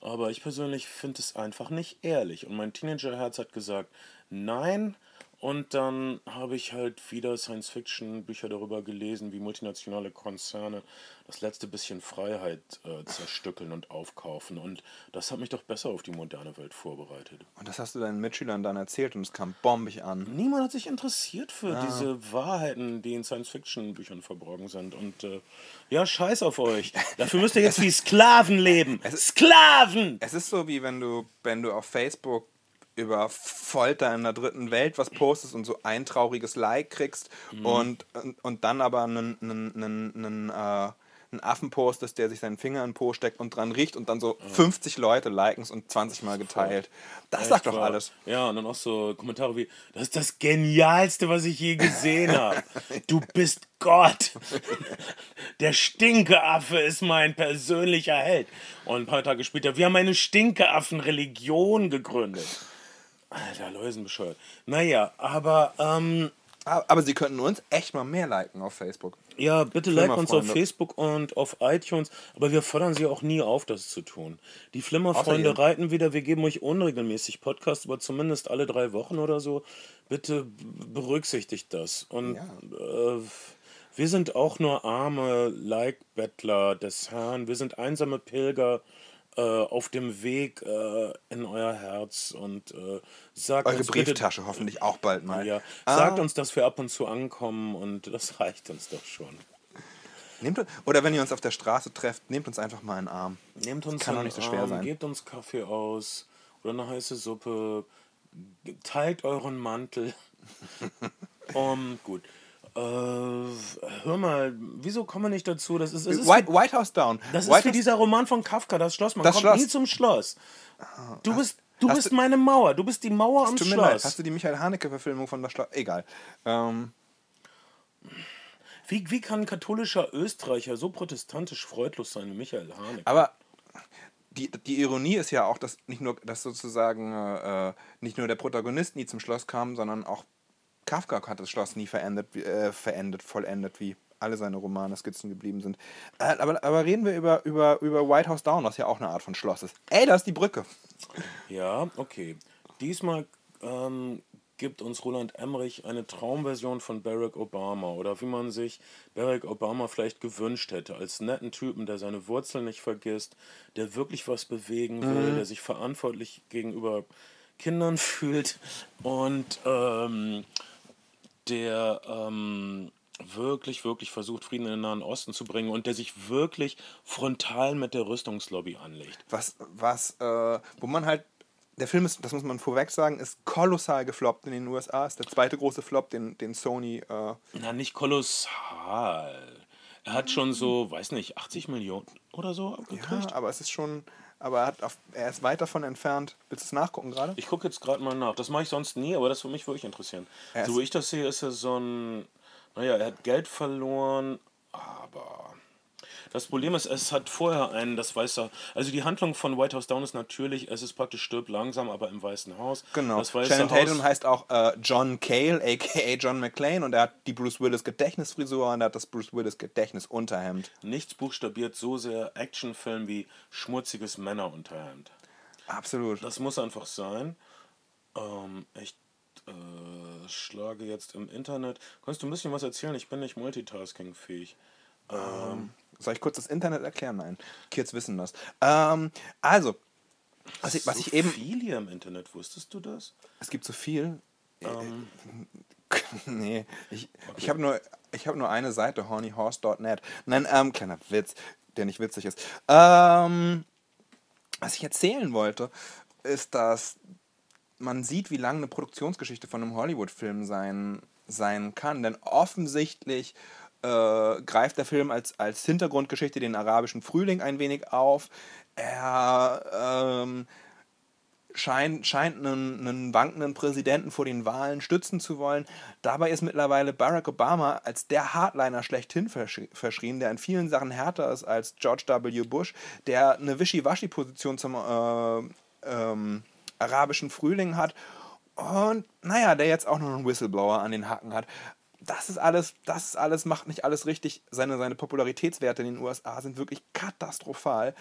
Aber ich persönlich finde es einfach nicht ehrlich. Und mein Teenagerherz hat gesagt, nein. Und dann habe ich halt wieder Science-Fiction-Bücher darüber gelesen, wie multinationale Konzerne das letzte bisschen Freiheit äh, zerstückeln und aufkaufen. Und das hat mich doch besser auf die moderne Welt vorbereitet. Und das hast du deinen Mitschülern dann erzählt und es kam bombig an. Niemand hat sich interessiert für diese Wahrheiten, die in Science-Fiction-Büchern verborgen sind. Und äh, ja, scheiß auf euch. Dafür müsst ihr jetzt wie Sklaven leben. Sklaven! Es ist so, wie wenn du, wenn du auf Facebook über Folter in der dritten Welt was postest und so ein trauriges Like kriegst und, und, und dann aber einen, einen, einen, einen, äh, einen Affen postest, der sich seinen Finger in den Po steckt und dran riecht und dann so 50 Leute liken es und 20 Mal geteilt. Das sagt doch Echt alles. Ja, und dann auch so Kommentare wie, das ist das Genialste, was ich je gesehen habe. Du bist Gott. Der Stinkeaffe ist mein persönlicher Held. Und ein paar Tage später, wir haben eine Stinkeaffen-Religion gegründet. Alter, Läusen bescheuert. Naja, aber ähm, Aber aber sie könnten uns echt mal mehr liken auf Facebook. ja, bitte like uns auf. Facebook und auf iTunes, aber wir fordern sie auch nie auf, das zu tun. Die Flimmerfreunde reiten wieder, wir geben euch unregelmäßig Podcasts, aber zumindest alle drei Wochen oder so. Bitte berücksichtigt das. Und äh, wir sind auch nur arme Like-Bettler des Herrn. Wir sind einsame Pilger äh, auf dem Weg äh, in euer Herz und äh, sagt Eure uns bitte, Brieftasche hoffentlich auch bald mal. ja, Ah. sagt uns, dass wir ab und zu ankommen und das reicht uns doch schon. Nehmt, oder wenn ihr uns auf der Straße trefft, nehmt uns einfach mal einen Arm. Nehmt uns kann doch nicht so schwer Arm, sein. Gebt uns Kaffee aus oder eine heiße Suppe. Teilt euren Mantel. um, gut. Äh, hör mal, wieso kommen wir nicht dazu? Das ist, ist, White, White House Down. das ist White wie House- dieser Roman von Kafka, das Schloss. Man Das kommt Schloss. nie zum Schloss. Du bist, du bist du- meine Mauer. Du bist die Mauer am mir leid, hast Schloss. du die Michael Haneke-Verfilmung von das Schloss? Egal. Ähm, Wie, wie kann ein katholischer Österreicher so protestantisch freudlos sein wie Michael Haneke? aber die, die Ironie ist ja auch, dass nicht nur, dass sozusagen äh, nicht nur der Protagonist nie zum Schloss kam, sondern auch Kafka hat das Schloss nie verendet, äh, verendet vollendet wie alle seine Romane Skizzen geblieben sind. Äh, aber, aber reden wir über, über, über White House Down, was ja auch eine Art von Schloss ist. Ey, da ist die Brücke. Ja, okay. Diesmal ähm, gibt uns Roland Emmerich eine Traumversion von Barack Obama oder wie man sich Barack Obama vielleicht gewünscht hätte, als netten Typen, der seine Wurzeln nicht vergisst, der wirklich was bewegen will, mhm. der sich verantwortlich gegenüber Kindern fühlt und ähm, der ähm, wirklich, wirklich versucht, Frieden in den Nahen Osten zu bringen und der sich wirklich frontal mit der Rüstungslobby anlegt. Was, was, äh, wo man halt der Film ist, das muss man vorweg sagen, ist kolossal gefloppt in den USA. Ist der zweite große Flop, den, den Sony. Äh Na, nicht kolossal. Er hat schon so, weiß nicht, 80 Millionen oder so gekriegt. Ja, aber es ist schon. Aber er, hat auf, er ist weit davon entfernt. Willst du es nachgucken gerade? Ich gucke jetzt gerade mal nach. Das mache ich sonst nie, aber das würde mich wirklich interessieren. so wie ich das sehe, ist er so ein. Naja, er hat Geld verloren, aber das Problem ist, es hat vorher einen, das weiße, also die Handlung von White House Down ist natürlich, es ist praktisch stirbt langsam, aber im Weißen Haus. Genau. Das Weiße Shannon Tatum heißt auch äh, John Cale, aka John McClane, und er hat die Bruce Willis Gedächtnisfrisur und er hat das Bruce Willis Gedächtnisunterhemd. Nichts buchstabiert so sehr Actionfilm wie schmutziges Männerunterhemd. Absolut. Das muss einfach sein. Ähm, ich äh, schlage jetzt im Internet. Kannst du ein bisschen was erzählen? Ich bin nicht multitaskingfähig. Ähm, soll ich kurz das Internet erklären? Nein, Kids wissen das. Ähm, also, was ich, was so ich eben. viel hier im Internet, wusstest du das? Es gibt so viel. Ähm. nee, ich, okay. ich habe nur, hab nur eine Seite, hornyhorse.net. Nein, ähm, kleiner Witz, der nicht witzig ist. Ähm, was ich erzählen wollte, ist, dass man sieht, wie lang eine Produktionsgeschichte von einem Hollywood-Film sein, sein kann. Denn offensichtlich äh, greift der Film als, als Hintergrundgeschichte den arabischen Frühling ein wenig auf. Er ähm, scheint, scheint einen, einen wankenden Präsidenten vor den Wahlen stützen zu wollen. Dabei ist mittlerweile Barack Obama als der Hardliner schlechthin verschrien, der in vielen Sachen härter ist als George W. Bush, der eine Wischiwaschi-Position zum äh, ähm, arabischen Frühling hat und naja, der jetzt auch noch einen Whistleblower an den Hacken hat das ist alles, das ist alles, macht nicht alles richtig. Seine, seine Popularitätswerte in den USA sind wirklich katastrophal.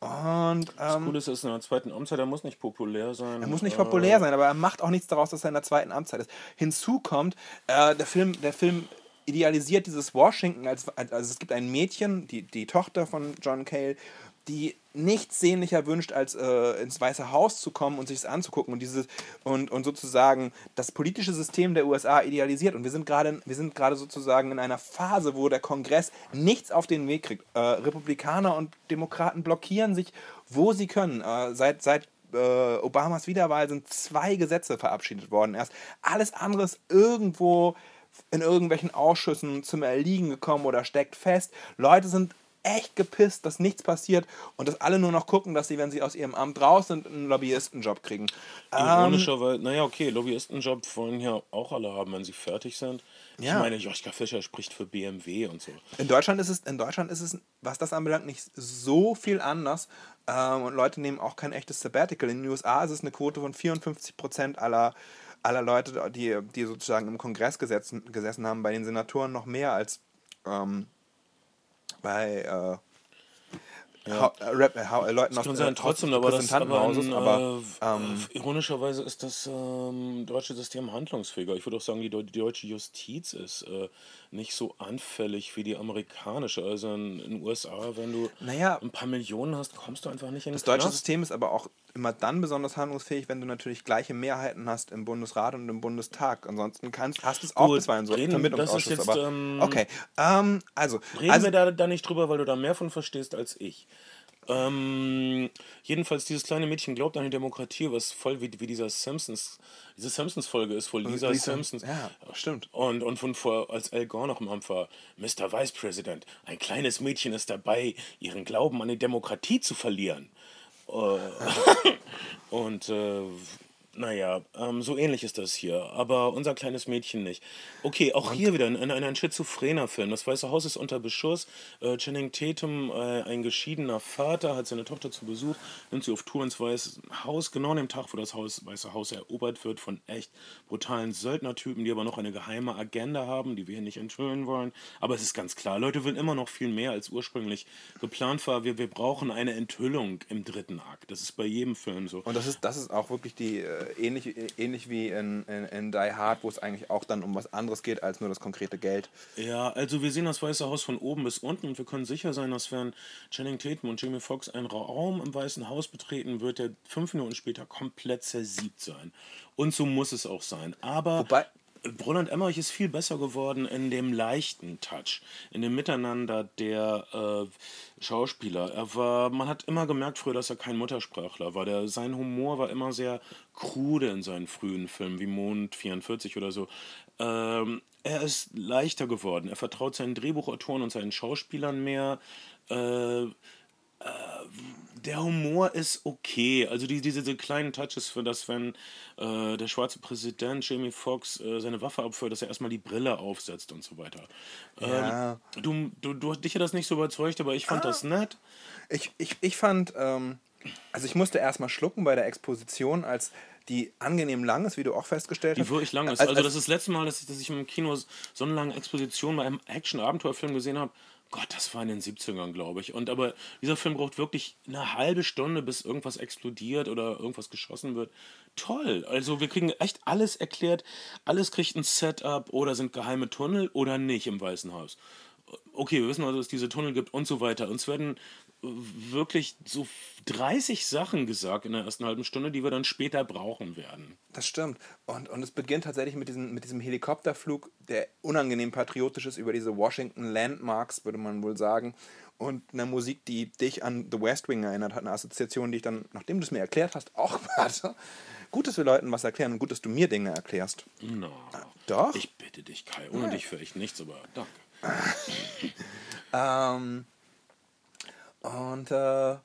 Und, ähm, das Coole ist, ist in der zweiten Amtszeit, er muss nicht populär sein. Er muss nicht populär äh, sein, aber er macht auch nichts daraus, dass er in der zweiten Amtszeit ist. Hinzu kommt, äh, der, Film, der Film idealisiert dieses Washington als, also es gibt ein Mädchen, die, die Tochter von John Cale, die nichts sehnlicher wünscht, als äh, ins Weiße Haus zu kommen und sich es anzugucken und dieses und, und sozusagen das politische System der USA idealisiert. Und wir sind gerade sozusagen in einer Phase, wo der Kongress nichts auf den Weg kriegt. Äh, Republikaner und Demokraten blockieren sich, wo sie können. Äh, seit seit äh, Obamas Wiederwahl sind zwei Gesetze verabschiedet worden. Erst alles andere ist irgendwo in irgendwelchen Ausschüssen zum Erliegen gekommen oder steckt fest. Leute sind echt gepisst, dass nichts passiert und dass alle nur noch gucken, dass sie, wenn sie aus ihrem Amt raus sind, einen Lobbyistenjob kriegen. Ironischerweise, ähm, naja, okay, Lobbyistenjob wollen ja auch alle haben, wenn sie fertig sind. Ich ja. meine, Joschka Fischer spricht für BMW und so. In Deutschland ist es, in Deutschland ist es, was das anbelangt, nicht so viel anders. Ähm, und Leute nehmen auch kein echtes Sabbatical. In den USA ist es eine Quote von 54 Prozent aller, aller Leute, die, die sozusagen im Kongress gesetzen, gesessen haben, bei den Senatoren noch mehr als ähm, bei äh, ja. Ha Rap, Leuten aus sein, trotzdem, aber das, aber, aber ähm, ironischerweise ist das ähm, deutsche System handlungsfähiger. Ich würde auch sagen, die, die deutsche Justiz ist äh, nicht so anfällig wie die amerikanische. Also in den USA, wenn du naja, ein paar Millionen hast, kommst du einfach nicht in den Das deutsche System ist aber auch immer dann besonders handlungsfähig, wenn du natürlich gleiche Mehrheiten hast im Bundesrat und im Bundestag. Ansonsten kannst, hast du es auch Gut, bisweilen so reden, das ist jetzt, aber, ähm, okay, ähm, also reden also, wir da, da nicht drüber, weil du da mehr von verstehst als ich. Ähm, jedenfalls, dieses kleine Mädchen glaubt an die Demokratie, was voll wie, wie dieser Simpsons, diese Simpsons-Folge ist, voll dieser Lisa, Simpsons. Ja, stimmt. Und, und von vor, als Al Gore noch im Amt war, Mr. Vice President, ein kleines Mädchen ist dabei, ihren Glauben an die Demokratie zu verlieren. Äh, und äh, naja, ähm, so ähnlich ist das hier, aber unser kleines Mädchen nicht. Okay, auch hier wieder ein, ein, ein schizophrener Film. Das Weiße Haus ist unter Beschuss. Äh, Channing Tatum, äh, ein geschiedener Vater, hat seine Tochter zu Besuch, nimmt sie auf Tour ins Weiße Haus, genau an dem Tag, wo das Haus, Weiße Haus erobert wird von echt brutalen Söldnertypen, die aber noch eine geheime Agenda haben, die wir hier nicht enthüllen wollen. Aber es ist ganz klar, Leute wollen immer noch viel mehr, als ursprünglich geplant war. Wir, wir brauchen eine Enthüllung im dritten Akt. Das ist bei jedem Film so. Und das ist, das ist auch wirklich die, äh, ähnlich, ähnlich wie in, in, in Die Hard, wo es eigentlich auch dann um was anderes geht als nur das konkrete Geld. Ja, also wir sehen das Weiße Haus von oben bis unten und wir können sicher sein, dass wenn Channing Tatum und Jamie Foxx einen Raum im Weißen Haus betreten, wird er fünf Minuten später komplett zersiebt sein. Und so muss es auch sein. Aber Wobei, Roland Emmerich ist viel besser geworden in dem leichten Touch, in dem Miteinander der äh, Schauspieler. Er war, man hat immer gemerkt früher, dass er kein Muttersprachler war. Der, sein Humor war immer sehr krude in seinen frühen Filmen, wie Mond 44 oder so. Ähm, er ist leichter geworden. Er vertraut seinen Drehbuchautoren und seinen Schauspielern mehr. Äh, der Humor ist okay. Also die, diese, diese kleinen Touches für das, wenn äh, der schwarze Präsident Jamie Foxx äh, seine Waffe abführt, dass er erstmal die Brille aufsetzt und so weiter. Ja. Ähm, du, du, du, dich hat das nicht so überzeugt, aber ich fand Ah. das nett. Ich, ich, ich fand, ähm, also ich musste erstmal schlucken bei der Exposition, als die angenehm lang ist, wie du auch festgestellt Die hast. wirklich lang ist. Als- Also als- das ist das letzte Mal, dass ich, dass ich im Kino so eine lange Exposition bei einem Action-Abenteuerfilm gesehen habe. Gott, das war in den 70ern, glaube ich. Und aber dieser Film braucht wirklich eine halbe Stunde, bis irgendwas explodiert oder irgendwas geschossen wird. Toll. Also wir kriegen echt alles erklärt. Alles kriegt ein Setup oder sind geheime Tunnel oder nicht im Weißen Haus. Okay, wir wissen also, dass es diese Tunnel gibt und so weiter. Uns werden wirklich so 30 Sachen gesagt in der ersten halben Stunde, die wir dann später brauchen werden. Das stimmt. Und, und es beginnt tatsächlich mit diesem, mit diesem Helikopterflug, der unangenehm patriotisch ist über diese Washington Landmarks, würde man wohl sagen. Und eine Musik, die dich an The West Wing erinnert hat, eine Assoziation, die ich dann, nachdem du es mir erklärt hast, auch hatte. Gut, dass wir Leuten was erklären und gut, dass du mir Dinge erklärst. Na, doch? Ich bitte dich, Kai. Ohne dich für ich nichts, aber danke. Ähm, und äh,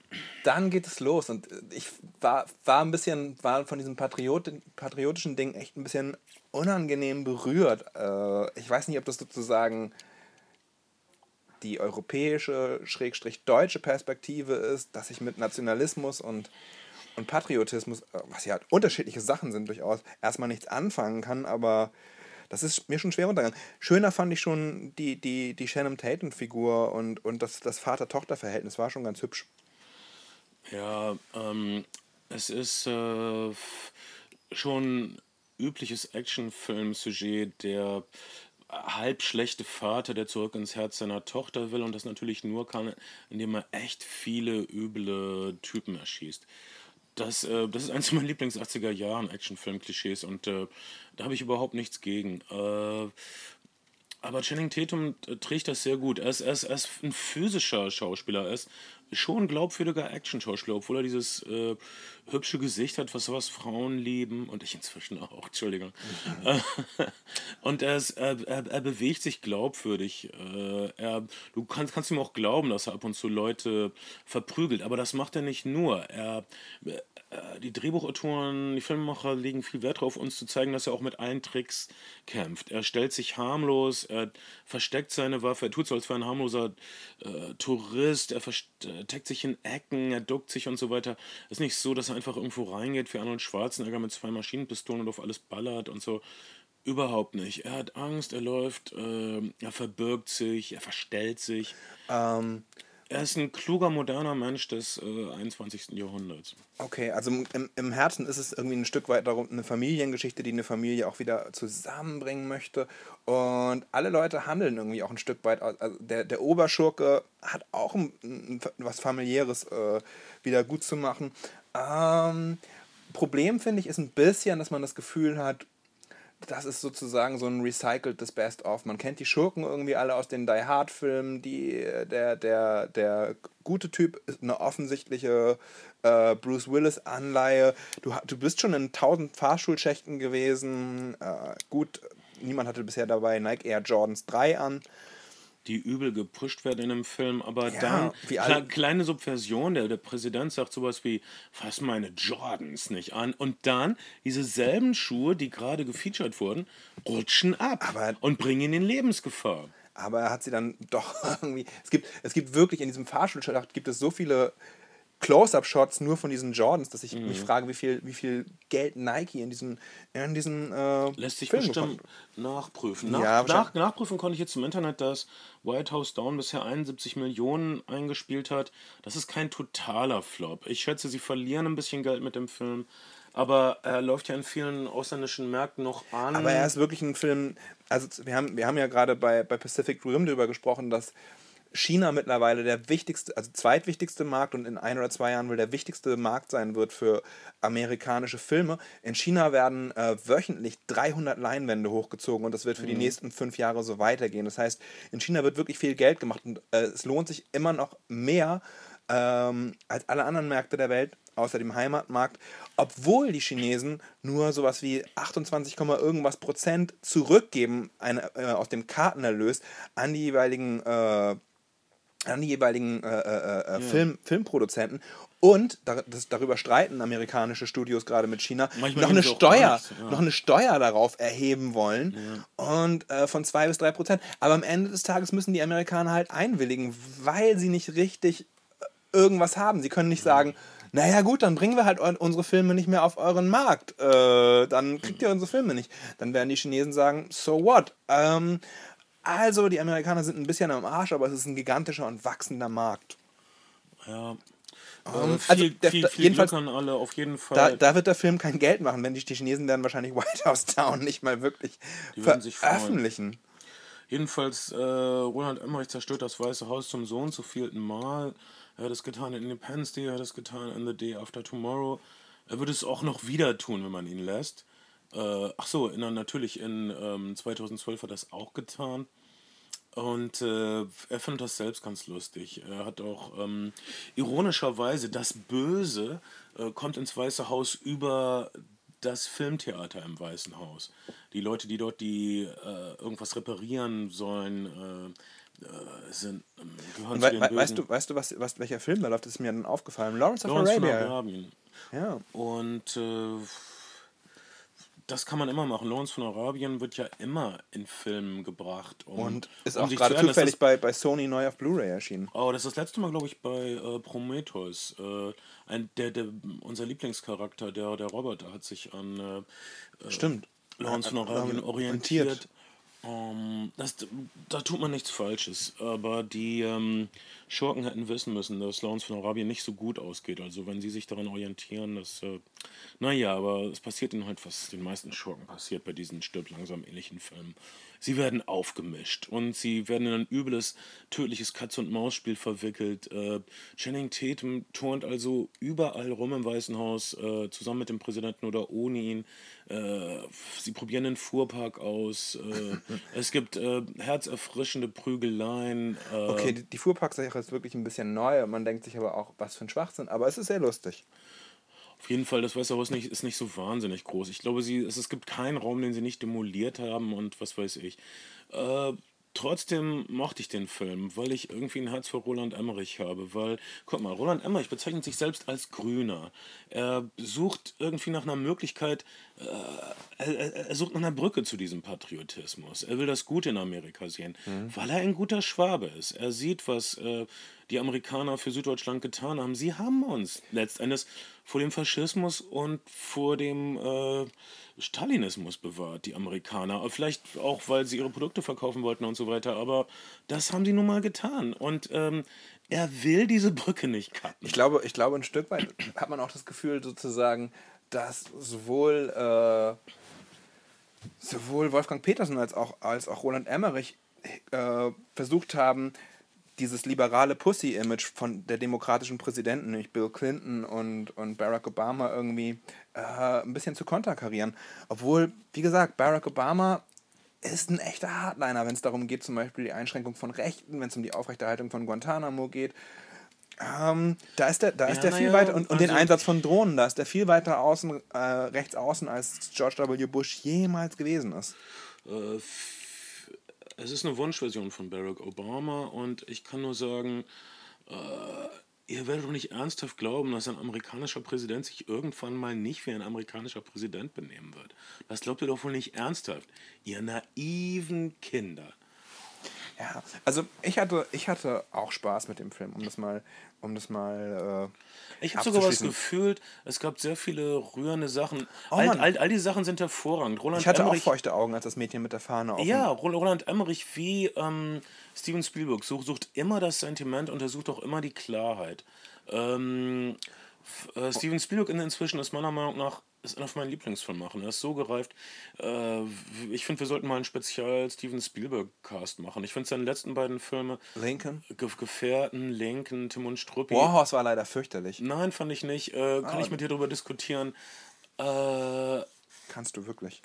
dann geht es los. Und ich war, war ein bisschen, war von diesem Patriot, patriotischen Ding echt ein bisschen unangenehm berührt. Äh, ich weiß nicht, ob das sozusagen die europäische, schrägstrich deutsche Perspektive ist, dass ich mit Nationalismus und, und Patriotismus, äh, was ja unterschiedliche Sachen sind durchaus, erstmal nichts anfangen kann, aber das ist mir schon schwer untergegangen. Schöner fand ich schon die, die, die Shannon Tatum-Figur und, und das, das Vater-Tochter-Verhältnis war schon ganz hübsch. Ja, ähm, es ist äh, schon übliches Actionfilm-Sujet, der halb schlechte Vater, der zurück ins Herz seiner Tochter will und das natürlich nur kann, indem er echt viele üble Typen erschießt. Das, äh, das ist eins meiner Lieblings-80er Jahren Actionfilm-Klischees und äh, da habe ich überhaupt nichts gegen. Äh, aber Channing Tatum äh, trägt das sehr gut. Er ist, er, ist, er ist ein physischer Schauspieler. Er ist schon ein glaubwürdiger Action-Schauspieler, obwohl er dieses äh, hübsche Gesicht hat, was, was Frauen lieben. Und ich inzwischen auch, Entschuldigung. Und er, ist, er, er, er bewegt sich glaubwürdig. Äh, er, du kannst, kannst ihm auch glauben, dass er ab und zu Leute verprügelt. Aber das macht er nicht nur. Er, die Drehbuchautoren, die Filmemacher legen viel Wert darauf, uns zu zeigen, dass er auch mit allen Tricks kämpft. Er stellt sich harmlos, er versteckt seine Waffe, er tut so, als wäre ein harmloser äh, Tourist, er versteckt sich in Ecken, er duckt sich und so weiter. Es ist nicht so, dass er einfach irgendwo reingeht wie Arnold Schwarzenegger mit zwei Maschinenpistolen und auf alles ballert und so. Überhaupt nicht. Er hat Angst, er läuft, äh, er verbirgt sich, er verstellt sich. Ähm, Er ist ein kluger, moderner Mensch des äh, 21. Jahrhunderts. Okay, also im, im Herzen ist es irgendwie ein Stück weit darum, eine Familiengeschichte, die eine Familie auch wieder zusammenbringen möchte. Und alle Leute handeln irgendwie auch ein Stück weit. Also der, der Oberschurke hat auch ein, ein, was familiäres äh, wieder gut zu machen. Ähm, Problem finde ich ist ein bisschen, dass man das Gefühl hat, das ist sozusagen so ein recyceltes Best-of. Man kennt die Schurken irgendwie alle aus den Die Hard-Filmen. Die, der, der, der gute Typ ist eine offensichtliche äh, Bruce Willis-Anleihe. Du, du bist schon in tausend Fahrschulschächten gewesen. Äh, gut, niemand hatte bisher dabei Nike Air Jordans 3 an. Die übel gepusht werden in einem Film, aber Ja, dann wie kle kleine Subversion, der, der Präsident sagt sowas wie, fass meine Jordans nicht an und dann diese selben Schuhe, die gerade gefeatured wurden, rutschen ab Aber- und bringen ihn in Lebensgefahr. Aber er hat sie dann doch irgendwie. Es gibt, es gibt wirklich in diesem Fahrschulschacht gibt es so viele Close-up-Shots nur von diesen Jordans, dass ich Mhm. mich frage, wie viel, wie viel Geld Nike in diesen, in diesen äh, Lässt sich Film bestimmt nachprüfen. Ja, Nach, wahrscheinlich. nach, nachprüfen konnte ich jetzt im Internet, dass White House Down bisher 71 Millionen eingespielt hat. Das ist kein totaler Flop. Ich schätze, sie verlieren ein bisschen Geld mit dem Film. Aber er läuft ja in vielen ausländischen Märkten noch an. Aber er ist wirklich ein Film, also wir haben, wir haben ja gerade bei, bei Pacific Rim darüber gesprochen, dass China mittlerweile der wichtigste, also zweitwichtigste Markt und in ein oder zwei Jahren wohl der wichtigste Markt sein wird für amerikanische Filme. In China werden äh, wöchentlich 300 Leinwände hochgezogen und das wird für die nächsten fünf Jahre so weitergehen. Das heißt, in China wird wirklich viel Geld gemacht und äh, es lohnt sich immer noch mehr ähm, als alle anderen Märkte der Welt, außer dem Heimatmarkt, obwohl die Chinesen nur sowas wie 28, irgendwas Prozent zurückgeben eine, äh, aus dem Kartenerlös an die jeweiligen äh, an die jeweiligen äh, äh, äh, Film, Filmproduzenten und da, das, darüber streiten amerikanische Studios gerade mit China Manchmal noch eine Steuer nichts, ja. noch eine Steuer darauf erheben wollen und äh, von zwei bis drei Prozent aber am Ende des Tages müssen die Amerikaner halt einwilligen weil sie nicht richtig äh, irgendwas haben sie können nicht sagen naja gut, dann bringen wir halt unsere Filme nicht mehr auf euren Markt. Äh, dann kriegt ihr unsere Filme nicht. Dann werden die Chinesen sagen, so what? Ähm, also, die Amerikaner sind ein bisschen am Arsch, aber es ist ein gigantischer und wachsender Markt. ja. Ähm, Äh, also viel, der- viel, viel jedenfalls- Glück an alle, auf jeden Da, Fall. da wird der Film kein Geld machen, wenn die, die Chinesen werden wahrscheinlich White House Down nicht mal wirklich Die veröffentlichen. Jedenfalls, äh, Roland Emmerich zerstört das Weiße Haus zum Sohn zu vielten Mal. Er hat es getan in Independence Day, er hat es getan in The Day After Tomorrow. Er wird es auch noch wieder tun, wenn man ihn lässt. Äh, ach so, in, natürlich in ähm, 2012 hat er es auch getan. Und äh, er findet das selbst ganz lustig. Er hat auch ähm, ironischerweise das Böse äh, kommt ins Weiße Haus über das Filmtheater im Weißen Haus. Die Leute, die dort die äh, irgendwas reparieren sollen, äh, äh, sind, ähm, gehören zu den Bösen. weißt du, weißt du was, was, welcher Film da läuft? Das ist mir dann aufgefallen. Lawrence of Lawrence von Arabia. Arabien. Ja. Und äh, das kann man immer machen. Lawrence von Arabien wird ja immer in Filmen gebracht. Um, Und ist um auch gerade zufällig das- bei, bei Sony neu auf Blu-ray erschienen. Oh, das ist das letzte Mal, glaube ich, bei äh, Prometheus. Äh, ein, der, der, unser Lieblingscharakter, der, der Roboter, hat sich an äh, Stimmt. Lawrence von Äh, äh, Arabien orientiert. Orientiert. Ähm, das, da tut man nichts Falsches. Aber die ähm, Schurken hätten wissen müssen, dass Lawrence von Arabien nicht so gut ausgeht. Also wenn sie sich daran orientieren, dass... Äh, naja, aber es passiert ihnen halt, was den meisten Schurken passiert bei diesen stirb langsam ähnlichen Filmen. Sie werden aufgemischt und sie werden in ein übles, tödliches Katz-und-Maus-Spiel verwickelt. Äh, Channing Tatum turnt also überall rum im Weißen Haus, äh, zusammen mit dem Präsidenten oder ohne ihn. Äh, sie probieren den Fuhrpark aus. Äh, es gibt äh, herzerfrischende Prügeleien. Äh, Okay, die, die Fuhrparksache ist wirklich ein bisschen neu. Man denkt sich aber auch, was für ein Schwachsinn. Aber es ist sehr lustig. Auf jeden Fall, das Weiße Haus nicht, ist nicht so wahnsinnig groß. Ich glaube, sie, es, es gibt keinen Raum, den sie nicht demoliert haben und was weiß ich. Äh, trotzdem mochte ich den Film, weil ich irgendwie ein Herz für Roland Emmerich habe. Weil, guck mal, Roland Emmerich bezeichnet sich selbst als Grüner. Er sucht irgendwie nach einer Möglichkeit, äh, er, er, sucht nach einer Brücke zu diesem Patriotismus. Er will das Gute in Amerika sehen, weil er ein guter Schwabe ist. Er sieht, was äh, die Amerikaner für Süddeutschland getan haben. Sie haben uns letztendlich vor dem Faschismus und vor dem äh, Stalinismus bewahrt, die Amerikaner. Vielleicht auch, weil sie ihre Produkte verkaufen wollten und so weiter. Aber das haben sie nun mal getan. Und ähm, er will diese Brücke nicht cutten. Ich glaube, ich glaube, ein Stück weit hat man auch das Gefühl, sozusagen, dass sowohl, äh, sowohl Wolfgang Petersen als auch, als auch Roland Emmerich äh, versucht haben, dieses liberale Pussy-Image von der demokratischen Präsidenten, nämlich Bill Clinton und, und Barack Obama, irgendwie äh, ein bisschen zu konterkarieren. Obwohl, wie gesagt, Barack Obama ist ein echter Hardliner, wenn es darum geht, zum Beispiel die Einschränkung von Rechten, wenn es um die Aufrechterhaltung von Guantanamo geht. Ähm, da ist der, da ist Ja, der viel ja, weiter und, und den also- Einsatz von Drohnen, da ist der viel weiter außen, äh, rechts außen, als George W. Bush jemals gewesen ist. Äh, es ist eine Wunschversion von Barack Obama und ich kann nur sagen, äh, ihr werdet doch nicht ernsthaft glauben, dass ein amerikanischer Präsident sich irgendwann mal nicht wie ein amerikanischer Präsident benehmen wird. Das glaubt ihr doch wohl nicht ernsthaft, ihr naiven Kinder. Ja, also ich hatte, ich hatte auch Spaß mit dem Film, um das mal, um das mal. Äh, ich habe sogar was gefühlt. Es gab sehr viele rührende Sachen. Oh, all, all, all, die Sachen sind hervorragend. Roland ich hatte Emmerich, auch feuchte Augen, als das Mädchen mit der Fahne auf. Ja, Roland Emmerich wie ähm, Steven Spielberg sucht, sucht immer das Sentiment und er sucht auch immer die Klarheit. Ähm, äh, Steven Spielberg inzwischen ist meiner Meinung nach ist einer von meinen Lieblingsfilmen machen. Er ist so gereift. Äh, ich finde, wir sollten mal einen Spezial Steven Spielberg-Cast machen. Ich finde seine letzten beiden Filme. Lincoln? Ge Gefährten, Lincoln, Tim und Struppi. Warhorse war leider fürchterlich. Nein, fand ich nicht. Äh, kann ah, ich mit dir darüber diskutieren? Äh, Kannst du wirklich.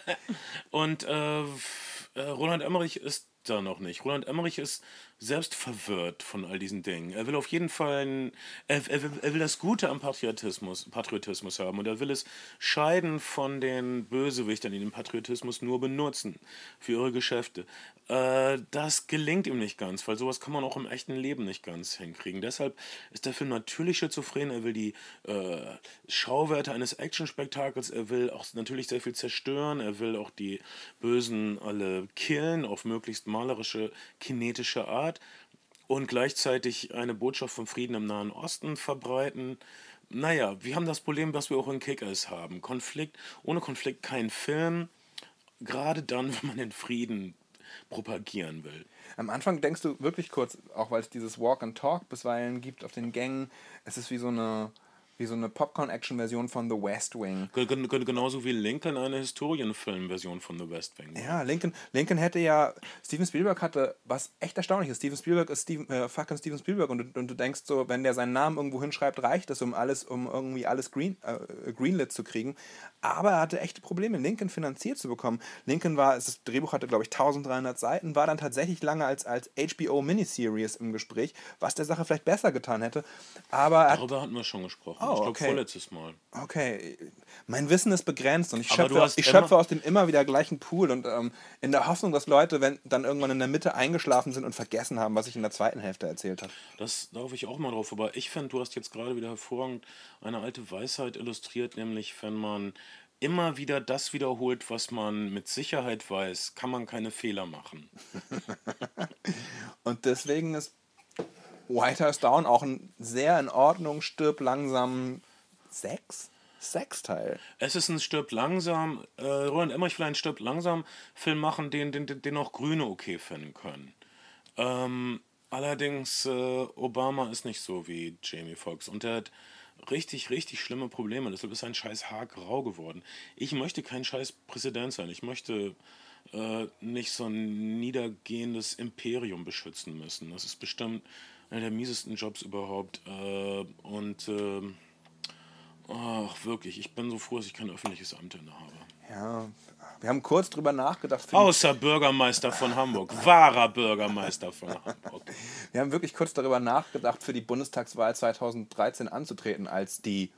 und äh, äh, Roland Emmerich ist da noch nicht. Roland Emmerich ist selbst verwirrt von all diesen Dingen. Er will auf jeden Fall, ein, er, er, er, will das Gute am Patriotismus, Patriotismus haben und er will es scheiden von den Bösewichtern, die den Patriotismus nur benutzen für ihre Geschäfte. Äh, das gelingt ihm nicht ganz, weil sowas kann man auch im echten Leben nicht ganz hinkriegen. Deshalb ist der Film natürlich schizophren. Er will die äh, Schauwerte eines Actionspektakels, er will auch natürlich sehr viel zerstören, er will auch die Bösen alle killen auf möglichst malerische, kinetische Art. Staat und gleichzeitig eine Botschaft vom Frieden im Nahen Osten verbreiten. Naja, wir haben das Problem, was wir auch in Kickers haben. Konflikt, ohne Konflikt kein Film, gerade dann, wenn man den Frieden propagieren will. Am Anfang denkst du wirklich kurz, auch weil es dieses Walk and Talk bisweilen gibt auf den Gängen, es ist wie so eine wie so eine Popcorn-Action-Version von The West Wing. Genauso wie Lincoln eine Historienfilm-Version von The West Wing. Ja, Lincoln, Lincoln hätte ja, Steven Spielberg hatte, was echt erstaunlich ist, Steven Spielberg ist Steven, äh, fucking Steven Spielberg und, und du denkst so, wenn der seinen Namen irgendwo hinschreibt, reicht das, um alles, um irgendwie alles green, äh, greenlit zu kriegen. Aber er hatte echte Probleme, Lincoln finanziert zu bekommen. Lincoln war, das Drehbuch hatte glaube ich 1300 Seiten, war dann tatsächlich lange als, als HBO-Miniseries im Gespräch, was der Sache vielleicht besser getan hätte. Aber Darüber hatten wir schon gesprochen. Oh, ich glaube okay. vorletztes Mal. Okay. Mein Wissen ist begrenzt und ich schöpfe, ich schöpfe aus dem immer wieder gleichen Pool und ähm, in der Hoffnung, dass Leute wenn, dann irgendwann in der Mitte eingeschlafen sind und vergessen haben, was ich in der zweiten Hälfte erzählt habe. Das darf ich auch mal drauf. Aber ich finde, du hast jetzt gerade wieder hervorragend eine alte Weisheit illustriert, nämlich wenn man immer wieder das wiederholt, was man mit Sicherheit weiß, kann man keine Fehler machen. und deswegen ist White House Down auch ein sehr in Ordnung, stirb langsam sechs. Sechsteil. Es ist ein Stirb langsam. Äh, Roland Emmerich will einen Stirb langsam Film machen, den, den, den auch Grüne okay finden können. Ähm, allerdings, äh, Obama ist nicht so wie Jamie Foxx und er hat richtig, richtig schlimme Probleme. Deshalb ist sein scheiß Haar grau geworden. Ich möchte kein scheiß Präsident sein. Ich möchte äh, nicht so ein niedergehendes Imperium beschützen müssen. Das ist bestimmt einer der miesesten Jobs überhaupt. Äh, und äh, ach, wirklich, ich bin so froh, dass ich kein öffentliches Amt inne habe. Ja, wir haben kurz drüber nachgedacht. Außer Bürgermeister von Hamburg, wahrer Bürgermeister von Hamburg. Wir haben wirklich kurz darüber nachgedacht, für die Bundestagswahl 2013 anzutreten, als die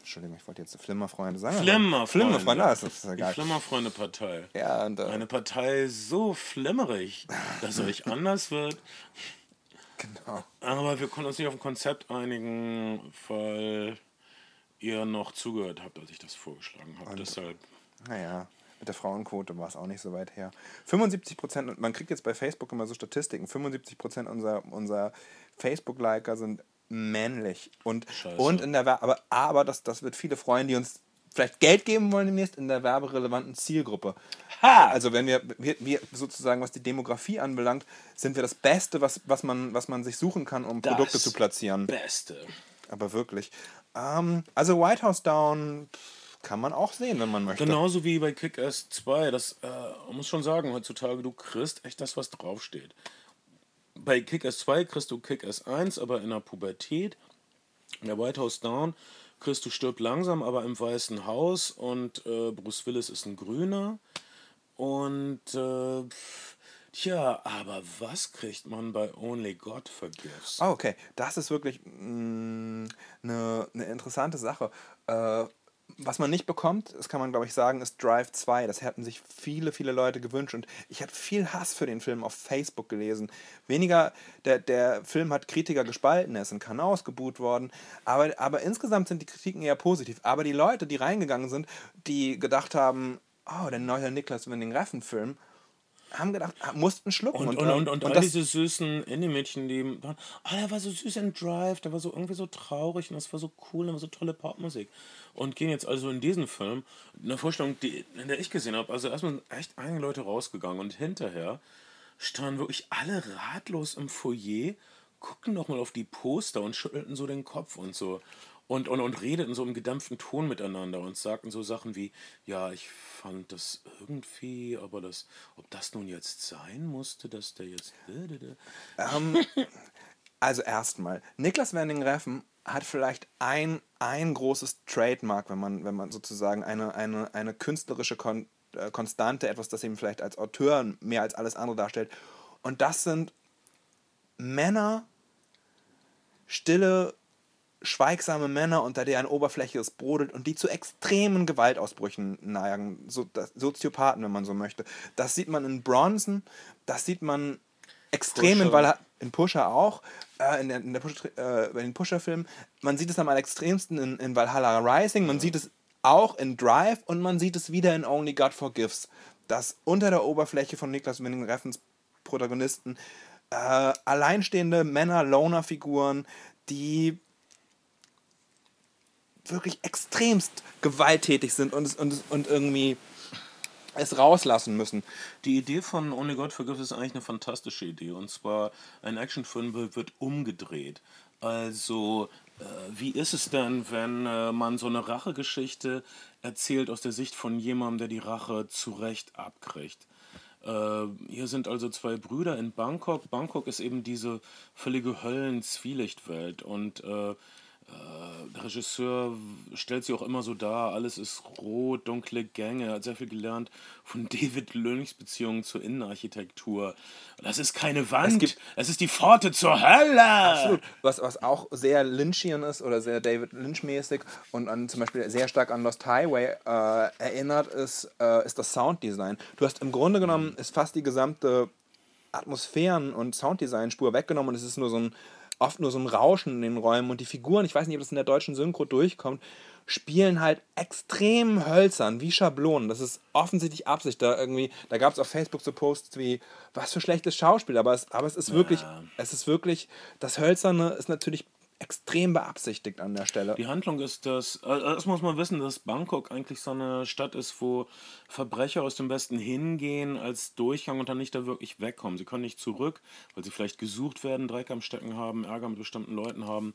Entschuldigung, ich wollte jetzt Flimmerfreunde sagen. Flimmerfreunde. Flimmerfreunde, das ist ja. Die Flimmerfreunde-Partei. Ja, und, äh, Eine Partei so flimmerig, dass er euch anders wird. Genau. Aber wir konnten uns nicht auf ein Konzept einigen, weil ihr noch zugehört habt, als ich das vorgeschlagen habe. Deshalb. Naja, mit der Frauenquote war es auch nicht so weit her. 75 Prozent, man kriegt jetzt bei Facebook immer so Statistiken, 75 Prozent unserer, unserer Facebook-Liker sind männlich. Und, und in der aber, aber das, das wird viele freuen, die uns vielleicht Geld geben wollen demnächst in der werberelevanten Zielgruppe. Ha! Also wenn wir, wir, wir, sozusagen, was die Demografie anbelangt, sind wir das Beste, was, was, man, was man sich suchen kann, um das Produkte zu platzieren. Beste. Aber wirklich. Ähm, also White House Down kann man auch sehen, wenn man möchte. Genauso wie bei Kick-Ass 2. Das äh, man muss schon sagen, heutzutage, du kriegst echt das, was draufsteht. Bei Kick-Ass 2 kriegst du Kick-Ass 1, aber in der Pubertät. In der White House Down kriegst du Stirb langsam, aber im Weißen Haus. Und äh, Bruce Willis ist ein Grüner. Und äh, Tja, aber was kriegt man bei Only God Forgives? Oh, okay. Das ist wirklich eine mm, ne interessante Sache. Äh, was man nicht bekommt, das kann man glaube ich sagen, ist Drive 2. Das hätten sich viele, viele Leute gewünscht und ich habe viel Hass für den Film auf Facebook gelesen. Weniger, der, der Film hat Kritiker gespalten, er ist in Cannes ausgebuht worden, aber, aber insgesamt sind die Kritiken eher positiv. Aber die Leute, die reingegangen sind, die gedacht haben, oh, der neue Niklas Winning Reffen-Film, haben gedacht, ah, mussten schlucken. Und, und, und, und, und all diese süßen Indie-Mädchen, die waren, ah, der war so süß in Drive, der war so irgendwie so traurig und das war so cool, da war so tolle Popmusik. Und gehen jetzt also in diesen Film, eine Vorstellung, die, in der ich gesehen habe, also erstmal sind echt einige Leute rausgegangen und hinterher standen wirklich alle ratlos im Foyer, guckten nochmal auf die Poster und schüttelten so den Kopf und so und, und, und redeten so im gedämpften Ton miteinander und sagten so Sachen wie, ja, ich fand das irgendwie, aber das, ob das nun jetzt sein musste, dass der jetzt... Ähm, also erstmal, Niklas Wending Reffen hat vielleicht ein, ein großes Trademark, wenn man, wenn man sozusagen eine, eine, eine künstlerische Kon äh, Konstante, etwas, das ihm vielleicht als Auteur mehr als alles andere darstellt. Und das sind Männer, stille, schweigsame Männer, unter deren Oberfläche es brodelt und die zu extremen Gewaltausbrüchen neigen. So, Soziopathen, wenn man so möchte. Das sieht man in Bronson, das sieht man extrem Pusher. in, in Pusher auch, äh, in, der, in, der Pusher, äh, in den Pusher-Filmen. Man sieht es am allerextremsten in, in Valhalla Rising, man sieht es auch in Drive und man sieht es wieder in Only God Forgives. Dass unter der Oberfläche von Niklas Winning Reffens Protagonisten äh, alleinstehende Männer, Loner-Figuren, die wirklich extremst gewalttätig sind und, und, und irgendwie es rauslassen müssen. Die Idee von Only God Forgives ist eigentlich eine fantastische Idee. Und zwar, ein Actionfilm wird umgedreht. Also, äh, wie ist es denn, wenn äh, man so eine Rachegeschichte erzählt aus der Sicht von jemandem, der die Rache zurecht abkriegt? Äh, hier sind also zwei Brüder in Bangkok. Bangkok ist eben diese völlige Höllen-Zwielichtwelt. Und äh, der Regisseur stellt sie auch immer so dar, alles ist rot, dunkle Gänge, er hat sehr viel gelernt von David Lynchs Beziehung zur Innenarchitektur. Das ist keine Wand, es, es ist die Pforte zur Hölle! Absolut. Was, was auch sehr Lynchian ist oder sehr David Lynch-mäßig und an, zum Beispiel sehr stark an Lost Highway äh, erinnert, ist, äh, ist das Sounddesign. Du hast im Grunde genommen ist fast die gesamte Atmosphären- und Sounddesign-Spur weggenommen und es ist nur so ein oft nur so ein Rauschen in den Räumen und die Figuren, ich weiß nicht, ob das in der deutschen Synchro durchkommt, spielen halt extrem hölzern, wie Schablonen. Das ist offensichtlich Absicht. Da irgendwie, da gab es auf Facebook so Posts wie, was für schlechtes Schauspiel, aber es, aber es ist wirklich, ja. es ist wirklich, das Hölzerne ist natürlich extrem beabsichtigt an der Stelle. Die Handlung ist, dass, äh, das muss man wissen, dass Bangkok eigentlich so eine Stadt ist, wo Verbrecher aus dem Westen hingehen als Durchgang und dann nicht da wirklich wegkommen. Sie können nicht zurück, weil sie vielleicht gesucht werden, Dreck am Stecken haben, Ärger mit bestimmten Leuten haben.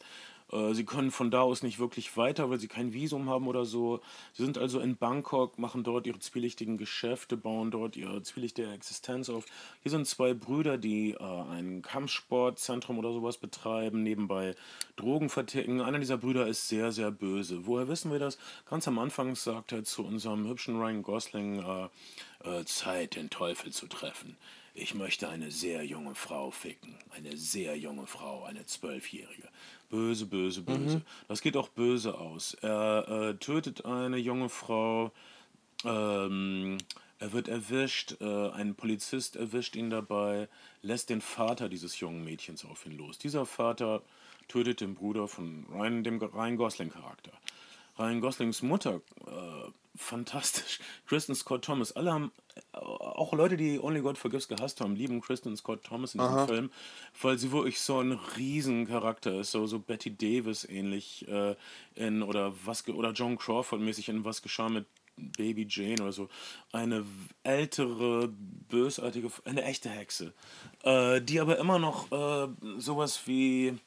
Äh, sie können von da aus nicht wirklich weiter, weil sie kein Visum haben oder so. Sie sind also in Bangkok, machen dort ihre zwielichtigen Geschäfte, bauen dort ihre zwielichtige Existenz auf. Hier sind zwei Brüder, die äh, ein Kampfsportzentrum oder sowas betreiben, nebenbei Drogen verticken. Einer dieser Brüder ist sehr, sehr böse. Woher wissen wir das? Ganz am Anfang sagt er zu unserem hübschen Ryan Gosling, äh, äh, Zeit, den Teufel zu treffen. Ich möchte eine sehr junge Frau ficken. Eine sehr junge Frau, eine Zwölfjährige. Böse, böse, böse. Mhm. Das geht auch böse aus. Er äh, tötet eine junge Frau. Ähm, er wird erwischt, äh, ein Polizist erwischt ihn dabei, lässt den Vater dieses jungen Mädchens auf ihn los. Dieser Vater tötet den Bruder von Ryan, dem Ryan Gosling-Charakter. Ryan Goslings Mutter, äh, fantastisch. Kristen Scott Thomas, alle haben, äh, auch Leute, die Only God Forgives gehasst haben, lieben Kristen Scott Thomas in diesem Aha. Film, weil sie wirklich so ein Riesencharakter ist, so, so Betty Davis ähnlich äh, in, oder was, oder John Crawford mäßig in Was geschah mit Baby Jane oder so, eine ältere, bösartige, eine echte Hexe, äh, die aber immer noch äh, sowas wie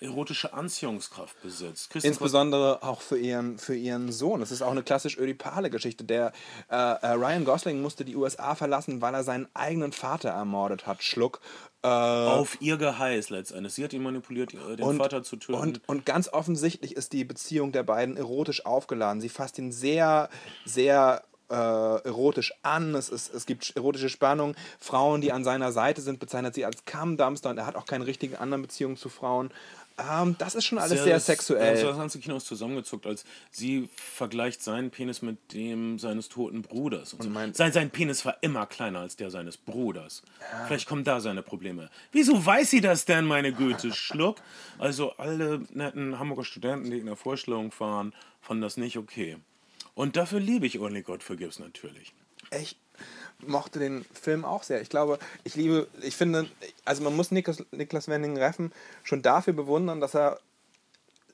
erotische Anziehungskraft besitzt. Kristen Insbesondere auch für ihren, für ihren Sohn. Das ist auch eine klassisch ödipale Geschichte. Der äh, äh, Ryan Gosling musste die USA verlassen, weil er seinen eigenen Vater ermordet hat, Schluck. Äh, Auf ihr Geheiß letztendlich. Sie hat ihn manipuliert, den und, Vater zu töten. Und, und ganz offensichtlich ist die Beziehung der beiden erotisch aufgeladen. Sie fasst ihn sehr, sehr äh, erotisch an, es, ist, es gibt erotische Spannung. Frauen, die an seiner Seite sind, bezeichnet sie als Kammdumpster und er hat auch keine richtigen anderen Beziehungen zu Frauen. Ähm, das ist schon alles sehr, sehr sexuell. Also das ganze Kino ist zusammengezuckt, als sie vergleicht seinen Penis mit dem seines toten Bruders. Und, und so. sein, sein Penis war immer kleiner als der seines Bruders. Ja. Vielleicht kommen da seine Probleme. Wieso weiß sie das denn, meine Güte? Schluck. Also alle netten Hamburger Studenten, die in der Vorstellung waren, fanden das nicht okay. Und dafür liebe ich Only God Forgives natürlich. Echt? Mochte den Film auch sehr. Ich glaube, ich liebe, ich finde, also man muss Niklas, Niklas Wending Reffen schon dafür bewundern, dass er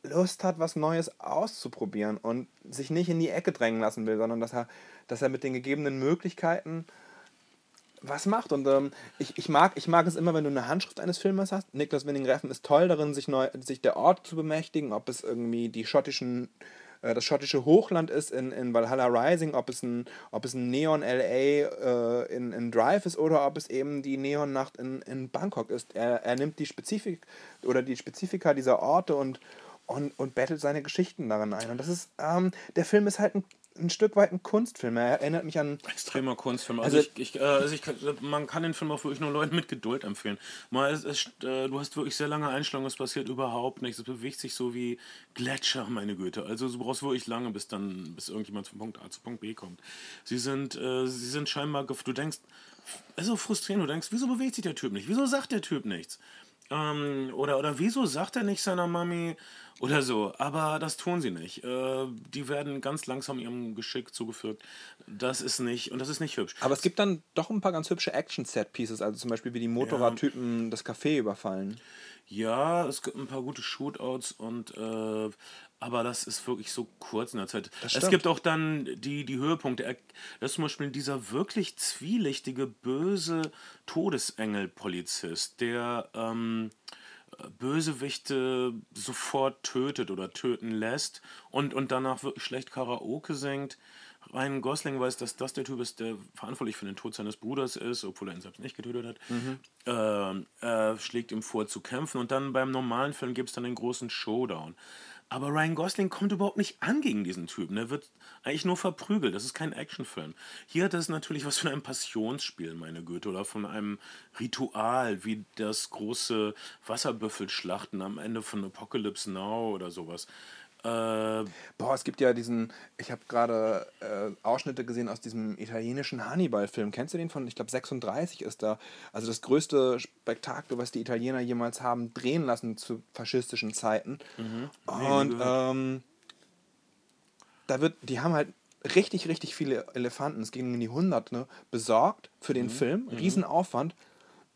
Lust hat, was Neues auszuprobieren und sich nicht in die Ecke drängen lassen will, sondern dass er, dass er mit den gegebenen Möglichkeiten was macht. Und ähm, ich, ich, mag, ich mag es immer, wenn du eine Handschrift eines Filmes hast. Niklas Winding Reffen ist toll darin, sich, neu, sich der Ort zu bemächtigen, ob es irgendwie die schottischen das schottische Hochland ist in, in Valhalla Rising, ob es ein, ob es ein Neon LA äh, in, in Drive ist oder ob es eben die Neonnacht in, in Bangkok ist. Er, er nimmt die Spezifik oder die Spezifika dieser Orte und, und, und bettelt seine Geschichten darin ein. Und das ist, ähm, der Film ist halt ein ein Stück weit ein Kunstfilm. Er erinnert mich an. Extremer Kunstfilm. Also, also, ich, ich, äh, also ich, man kann den Film auch wirklich nur Leuten mit Geduld empfehlen. Mal, es, es, äh, du hast wirklich sehr lange Einstellungen, es passiert überhaupt nichts. Es bewegt sich so wie Gletscher, meine Güte. Also du brauchst wirklich lange, bis dann, bis irgendjemand von Punkt A zu Punkt B kommt. Sie sind, äh, sie sind scheinbar, du denkst, es ist so frustrierend, du denkst, wieso bewegt sich der Typ nicht? Wieso sagt der Typ nichts? Ähm, oder, oder wieso sagt er nicht seiner Mami oder so? Aber das tun sie nicht. Äh, die werden ganz langsam ihrem Geschick zugefügt. Das ist nicht, und das ist nicht hübsch. Aber es gibt dann doch ein paar ganz hübsche Action-Set-Pieces, also zum Beispiel wie die Motorradtypen ja. das Café überfallen. Ja, es gibt ein paar gute Shootouts und äh, aber das ist wirklich so kurz in der Zeit. Es gibt auch dann die, die Höhepunkte. Das ist zum Beispiel dieser wirklich zwielichtige, böse Todesengel-Polizist, der ähm, Bösewichte sofort tötet oder töten lässt und, und danach wirklich schlecht Karaoke singt. Ryan Gosling weiß, dass das der Typ ist, der verantwortlich für den Tod seines Bruders ist, obwohl er ihn selbst nicht getötet hat. Mhm. Äh, er schlägt ihm vor zu kämpfen und dann beim normalen Film gibt es dann den großen Showdown. Aber Ryan Gosling kommt überhaupt nicht an gegen diesen Typen. Er wird eigentlich nur verprügelt. Das ist kein Actionfilm. Hier hat es natürlich was von einem Passionsspiel, meine Güte, oder von einem Ritual, wie das große Wasserbüffelschlachten am Ende von Apocalypse Now oder sowas. Äh, Boah, es gibt ja diesen, ich habe gerade äh, Ausschnitte gesehen aus diesem italienischen Hannibal-Film. Kennst du den von, ich glaube 36 ist da. Also das größte Spektakel, was die Italiener jemals haben drehen lassen zu faschistischen Zeiten. Mhm. Und ähm, da wird, die haben halt richtig, richtig viele Elefanten, es ging in die Hunderte, ne, besorgt für den mhm. Film. Mhm. Riesenaufwand.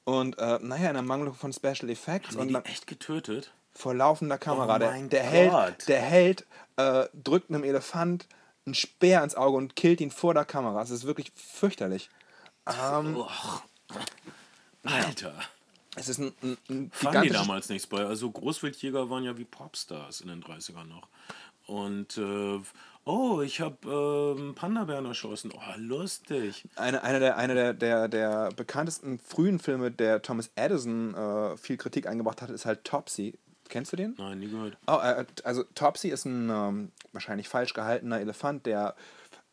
Und äh, naja, in der Mangelung von Special Effects. Haben die und die echt getötet? Vor laufender Kamera. Oh der, der Held, der Held äh, drückt einem Elefant einen Speer ins Auge und killt ihn vor der Kamera. Es ist wirklich fürchterlich. Ähm, oh. Alter. Es ist ein, ein, ein Fanden die damals nichts bei. Also Großwildjäger waren ja wie Popstars in den 30ern noch. Und äh, oh, ich habe äh, Panda-Bären erschossen. Oh, lustig. Eine, eine, der, eine der, der, der bekanntesten frühen Filme, der Thomas Edison äh, viel Kritik eingebracht hat, ist halt Topsy. Kennst du den? Nein, nie gehört. Oh, äh, also Topsy ist ein ähm, wahrscheinlich falsch gehaltener Elefant, der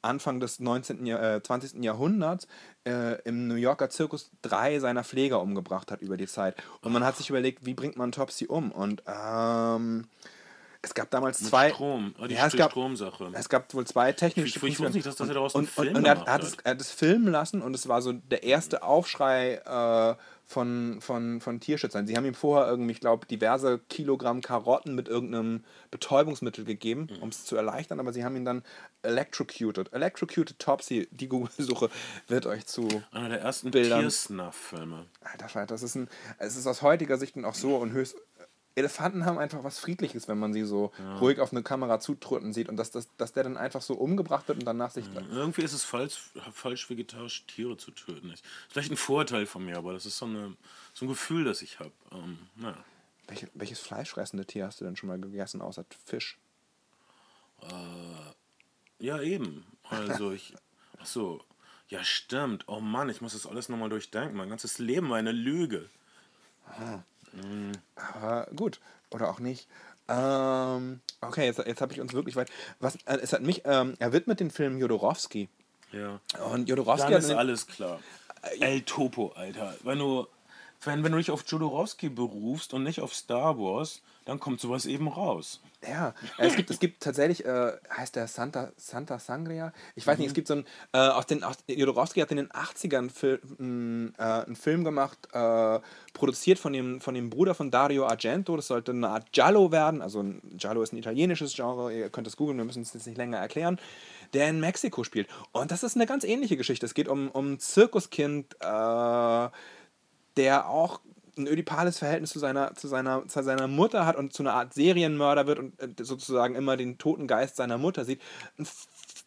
Anfang des 19. Jahr, äh, 20. Jahrhunderts äh, im New Yorker Zirkus drei seiner Pfleger umgebracht hat über die Zeit. Und man hat sich überlegt, wie bringt man Topsy um? Und ähm, es gab damals Mit zwei. Strom, oh, die ja, es gab, Stromsache. Es gab wohl zwei technische. Ich, ich wusste nicht, dass das daraus einen Film und, und er, hat, hat es, er hat es filmen lassen und es war so der erste Aufschrei äh, von, von, von Tierschützern. Sie haben ihm vorher irgendwie, ich glaube, diverse Kilogramm Karotten mit irgendeinem Betäubungsmittel gegeben, mhm. um es zu erleichtern, aber sie haben ihn dann electrocuted. Electrocuted Topsy, die Google-Suche wird euch zu. Einer der ersten Tiersnuff-Filme. Alter das ist ein. Es ist aus heutiger Sicht auch so und höchst Elefanten haben einfach was Friedliches, wenn man sie so ja. ruhig auf eine Kamera zutrutten sieht und dass, dass, dass der dann einfach so umgebracht wird und danach sich. Ja, irgendwie ist es falsch, falsch, vegetarische Tiere zu töten. Ist vielleicht ein Vorteil von mir, aber das ist so, eine, so ein Gefühl, das ich habe. Ähm, naja. Welche, welches fleischfressende Tier hast du denn schon mal gegessen, außer Fisch? Äh, ja, eben. Also ich. Ach so. Ja, stimmt. Oh Mann, ich muss das alles nochmal durchdenken. Mein ganzes Leben war eine Lüge. Aha. Mhm. Aber gut, oder auch nicht. Ähm, okay, jetzt, jetzt habe ich uns wirklich weit. Was, äh, es hat mich, ähm, er widmet den Film Jodorowski. Ja. Und Jodorowsky Dann ist den- alles klar. El Topo, Alter. Wenn du, wenn, wenn du dich auf Jodorowsky berufst und nicht auf Star Wars, dann kommt sowas eben raus. Ja, es gibt, es gibt tatsächlich, äh, heißt der Santa, Santa Sangria? Ich weiß Mhm. nicht, es gibt so einen, äh, aus den, aus, Jodorowsky hat in den 80ern Fil m, äh, einen Film gemacht, äh, produziert von dem, von dem Bruder von Dario Argento. Das sollte eine Art Giallo werden. Also ein Giallo ist ein italienisches Genre, ihr könnt es googeln, wir müssen es jetzt nicht länger erklären. Der in Mexiko spielt. Und das ist eine ganz ähnliche Geschichte. Es geht um, um ein Zirkuskind, äh, der auch ein ödipales Verhältnis zu seiner, zu, seiner, zu seiner Mutter hat und zu einer Art Serienmörder wird und äh, sozusagen immer den toten Geist seiner Mutter sieht. Ein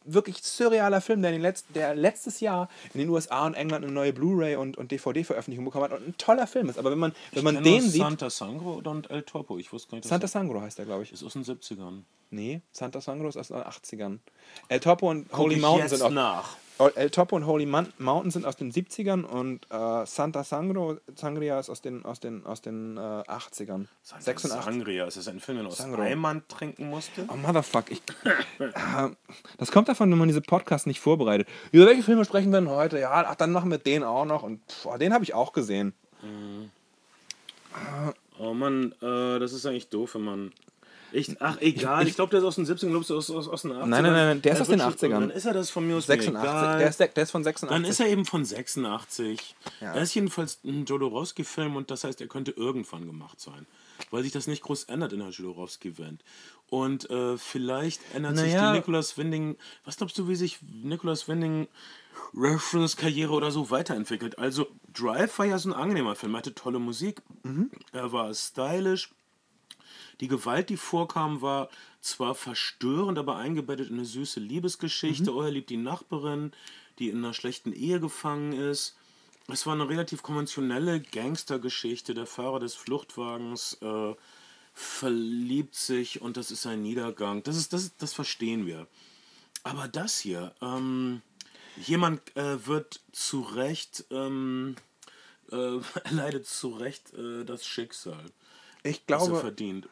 wirklich surrealer Film, der, Letz-, der letztes Jahr in den USA und England eine neue Blu-ray und, und DVD-Veröffentlichung bekommen hat und ein toller Film ist. Aber wenn man, wenn man den sieht. Santa Sangro und El Topo. Ich wusste gar nicht, Santa Sangro heißt der, glaube ich. ist aus den 70ern. Nee, Santa Sangro ist aus den 80ern. El Topo und Holy Mountain sind auch. nach. El Topo und Holy Mountain sind aus den 70ern und äh, Santa Sangro, Sangria ist aus den, aus den, aus den äh, 80ern. 86. Sangria. Ist das ein Film, den man aus Sangro. Eimern trinken musste? Oh, Motherfuck. Ich, äh, das kommt davon, wenn man diese Podcasts nicht vorbereitet. Über welche Filme sprechen wir denn heute? Ja, ach, dann machen wir den auch noch. Und pff, den habe ich auch gesehen. Oh Mann, äh, das ist eigentlich doof, wenn man. Ich, ach, egal. Ich, glaube, der ist aus den 70ern, glaubst du, aus, aus, aus den 80ern. Nein, nein, nein, der ist aus den wird schon- 80ern. Dann ist er das von mir aus mir 86. egal. Der ist, der, der ist von 86. Dann ist er eben von 86. Ja. Er ist jedenfalls ein Jodorowsky-Film und das heißt, er könnte irgendwann gemacht sein. Weil sich das nicht groß ändert in der Jodorowsky-Welt. Und äh, vielleicht ändert sich Naja. die Nicolas Winding. Was glaubst du, wie sich Nicolas Winding Reference-Karriere oder so weiterentwickelt? Also, Drive war ja so ein angenehmer Film. Er hatte tolle Musik. Mhm. Er war stylisch. Die Gewalt, die vorkam, war zwar verstörend, aber eingebettet in eine süße Liebesgeschichte. Oh, er liebt die Nachbarin, die in einer schlechten Ehe gefangen ist. Es war eine relativ konventionelle Gangstergeschichte. Der Fahrer des Fluchtwagens äh, verliebt sich und das ist ein Niedergang. Das, ist, das, das verstehen wir. Aber das hier, ähm, jemand äh, wird zu Recht, ähm, äh, erleidet zu Recht äh, das Schicksal, Ich das er glaube, verdient.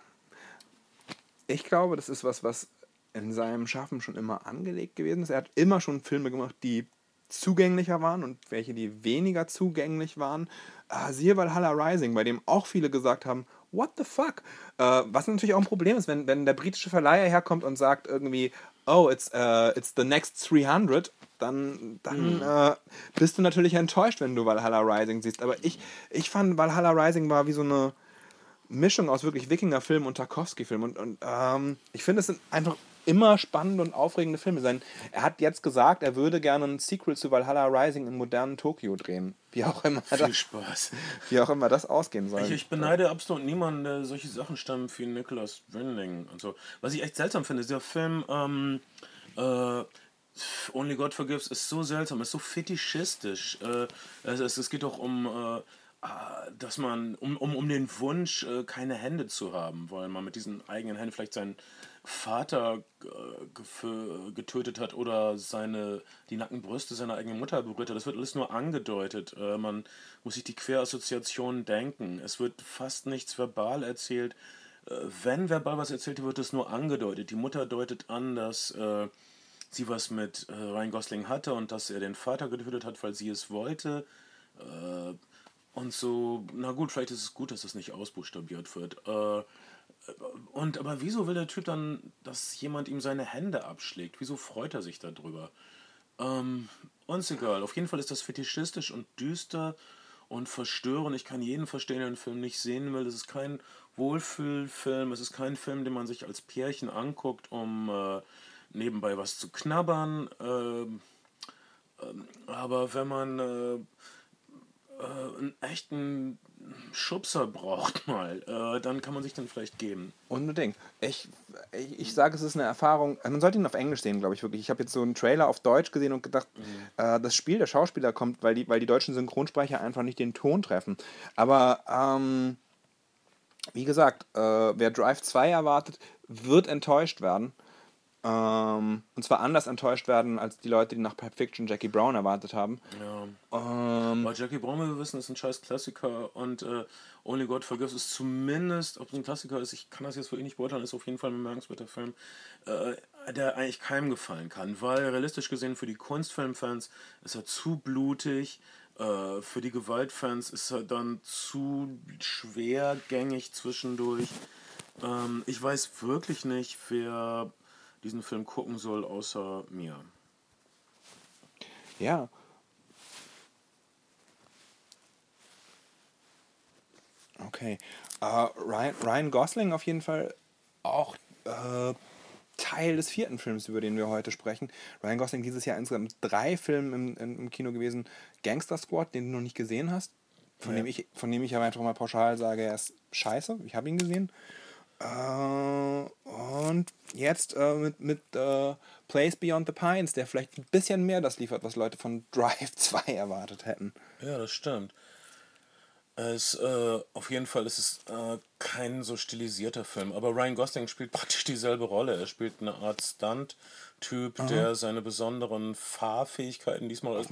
Ich glaube, das ist was, was in seinem Schaffen schon immer angelegt gewesen ist. Er hat immer schon Filme gemacht, die zugänglicher waren und welche, die weniger zugänglich waren. Äh, siehe Valhalla Rising, bei dem auch viele gesagt haben, what the fuck? Äh, was natürlich auch ein Problem ist, wenn, wenn der britische Verleiher herkommt und sagt irgendwie, oh, it's, uh, it's the next 300, dann, dann äh, bist du natürlich enttäuscht, wenn du Valhalla Rising siehst. Aber ich, ich fand, Valhalla Rising war wie so eine Mischung aus wirklich Wikinger-Film und Tarkovsky-Film. Und, und ähm, ich finde, es sind einfach immer spannende und aufregende Filme sein. Er hat jetzt gesagt, er würde gerne ein Sequel zu Valhalla Rising im modernen Tokio drehen. Wie auch immer, Viel das, Spaß. wie auch immer das ausgehen soll. Ich, ich beneide absolut niemanden, der solche Sachen stammt wie Nicholas Winding und so. Was ich echt seltsam finde, ist der Film ähm, äh, Only God Forgives ist so seltsam, ist so fetischistisch. Äh, es, es, es geht doch um, äh, dass man, um, um, um den Wunsch, äh, keine Hände zu haben, weil man mit diesen eigenen Händen vielleicht seinen Vater äh, getötet hat oder seine, die nackten Brüste seiner eigenen Mutter berührt hat. Das wird alles nur angedeutet. Äh, man muss sich die Querassoziationen denken. Es wird fast nichts verbal erzählt. Äh, wenn verbal was erzählt wird, wird es nur angedeutet. Die Mutter deutet an, dass sie was mit Ryan Gosling hatte und dass er den Vater getötet hat, weil sie es wollte. Äh, und so, na gut, vielleicht ist es gut, dass das nicht ausbuchstabiert wird. Äh, und aber wieso will der Typ dann, dass jemand ihm seine Hände abschlägt? Wieso freut er sich darüber? Ähm, uns egal. Auf jeden Fall ist das fetischistisch und düster und verstörend. Ich kann jeden verstehen, der den Film nicht sehen will. Es ist kein Wohlfühlfilm. Es ist kein Film, den man sich als Pärchen anguckt, um äh, nebenbei was zu knabbern. Ähm, ähm, aber wenn man äh, äh, einen echten Schubser braucht mal, äh, dann kann man sich den vielleicht geben. Unbedingt. Ich, ich, ich sage, es ist eine Erfahrung. Man sollte ihn auf Englisch sehen, glaube ich wirklich. Ich habe jetzt so einen Trailer auf Deutsch gesehen und gedacht, äh, das Spiel der Schauspieler kommt, weil die, weil die deutschen Synchronsprecher einfach nicht den Ton treffen. Aber ähm, wie gesagt, äh, wer Drive 2 erwartet, wird enttäuscht werden. Ähm, und zwar anders enttäuscht werden als die Leute, die nach Pulp Fiction Jackie Brown erwartet haben. Ja. Ähm, Weil Jackie Brown, wie wir wissen, ist ein scheiß Klassiker und äh, Only God Forgives ist zumindest, ob es ein Klassiker ist, ich kann das jetzt wirklich nicht beurteilen, ist auf jeden Fall ein bemerkenswerter Film, äh, der eigentlich keinem gefallen kann, weil realistisch gesehen für die Kunstfilmfans ist er zu blutig, äh, für die Gewaltfans ist er dann zu schwergängig zwischendurch. Ähm, ich weiß wirklich nicht, wer diesen Film gucken soll, außer mir. ja. Okay. Äh, Ryan, Ryan Gosling auf jeden Fall auch äh, Teil des vierten Films, über den wir heute sprechen. Ryan Gosling dieses Jahr insgesamt drei Filme im, im, im Kino gewesen. Gangster Squad, den du noch nicht gesehen hast. Von, Ja. dem, ich, von dem ich aber einfach mal pauschal sage, er ist scheiße. Ich habe ihn gesehen. Äh, und jetzt äh, mit, mit äh, Place Beyond the Pines, der vielleicht ein bisschen mehr das liefert, was Leute von Drive 2 erwartet hätten. Ja, das stimmt. Es, äh, auf jeden Fall ist es äh, kein so stilisierter Film, aber Ryan Gosling spielt praktisch dieselbe Rolle. Er spielt eine Art Stunt-Typ, der seine besonderen Fahrfähigkeiten diesmal als,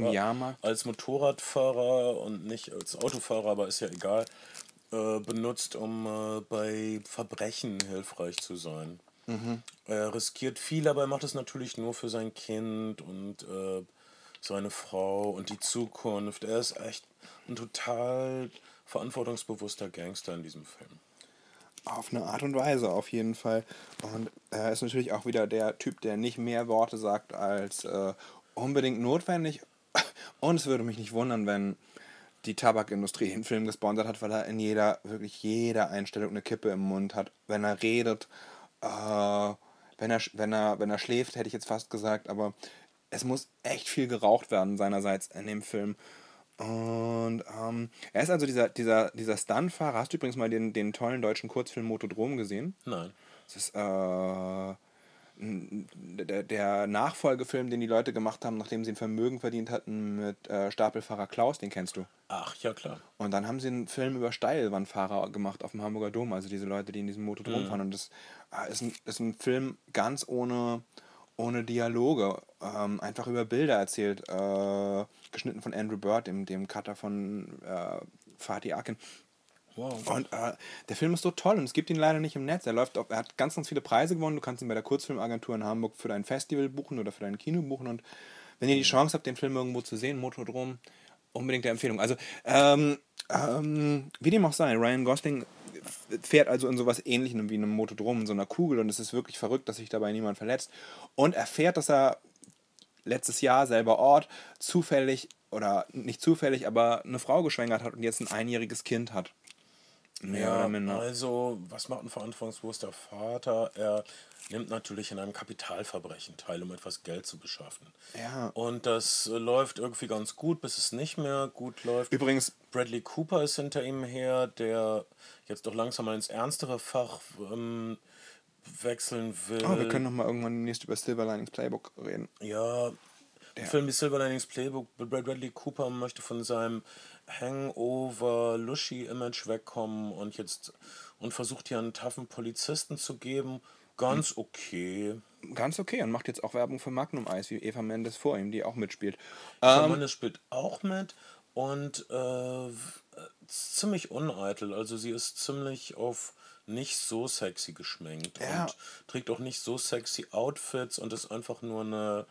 als Motorradfahrer und nicht als Autofahrer, aber ist ja egal, äh, benutzt, um äh, bei Verbrechen hilfreich zu sein. Er riskiert viel, aber er macht es natürlich nur für sein Kind und äh, seine Frau und die Zukunft. Er ist echt ein total verantwortungsbewusster Gangster in diesem Film. Auf eine Art und Weise, auf jeden Fall. Und er ist natürlich auch wieder der Typ, der nicht mehr Worte sagt als äh, unbedingt notwendig. Und es würde mich nicht wundern, wenn die Tabakindustrie den Film gesponsert hat, weil er in jeder, wirklich jeder Einstellung eine Kippe im Mund hat. Wenn er redet, äh, wenn, er, wenn, er, wenn er schläft, hätte ich jetzt fast gesagt, aber es muss echt viel geraucht werden seinerseits in dem Film. Und ähm, er ist also dieser, dieser, dieser Stuntfahrer. Hast du übrigens mal den, den tollen deutschen Kurzfilm Motodrom gesehen? Nein. Das ist äh, der, Nachfolgefilm, den die Leute gemacht haben, nachdem sie ein Vermögen verdient hatten mit äh, Stapelfahrer Klaus, den kennst du. Ach, ja klar. Und dann haben sie einen Film über Steilwandfahrer gemacht auf dem Hamburger Dom, also diese Leute, die in diesem Motodrom fahren. Und das äh, ist, ein, ist ein Film ganz ohne, ohne Dialoge, ähm, einfach über Bilder erzählt, äh, geschnitten von Andrew Bird, dem, dem Cutter von äh, Fatih Akin. Wow. Und äh, der Film ist so toll und es gibt ihn leider nicht im Netz. Er läuft auf, er hat ganz, ganz viele Preise gewonnen. Du kannst ihn bei der Kurzfilmagentur in Hamburg für dein Festival buchen oder für dein Kino buchen. Und wenn ihr die Chance habt, den Film irgendwo zu sehen, Motodrom, unbedingt der Empfehlung. Also, ähm, ähm, wie dem auch sei, Ryan Gosling fährt also in sowas ähnlichem wie einem Motodrom, in so einer Kugel und es ist wirklich verrückt, dass sich dabei niemand verletzt. Und er fährt, dass er letztes Jahr selber Ort zufällig oder nicht zufällig, aber eine Frau geschwängert hat und jetzt ein einjähriges Kind hat. Mehr Ja, oder minder. also, was macht ein verantwortungsbewusster Vater? Er nimmt natürlich in einem Kapitalverbrechen teil, um etwas Geld zu beschaffen. Ja. Und das äh, läuft irgendwie ganz gut, bis es nicht mehr gut läuft. Übrigens, Bradley Cooper ist hinter ihm her, der jetzt doch langsam mal ins ernstere Fach ähm, wechseln will. oh, wir können noch mal irgendwann demnächst über Silver Linings Playbook reden. Ja, der Film wie Silver Linings Playbook, Brad- Bradley Cooper möchte von seinem Hangover-Lushy-Image wegkommen und jetzt und versucht hier einen taffen Polizisten zu geben. Ganz okay. Ganz okay und macht jetzt auch Werbung für Magnum Eis, wie Eva Mendes vor ihm, die auch mitspielt. Der Ähm, Mann spielt auch mit und äh, ziemlich uneitel. Also sie ist ziemlich auf nicht so sexy geschminkt Ja. und trägt auch nicht so sexy Outfits und ist einfach nur eine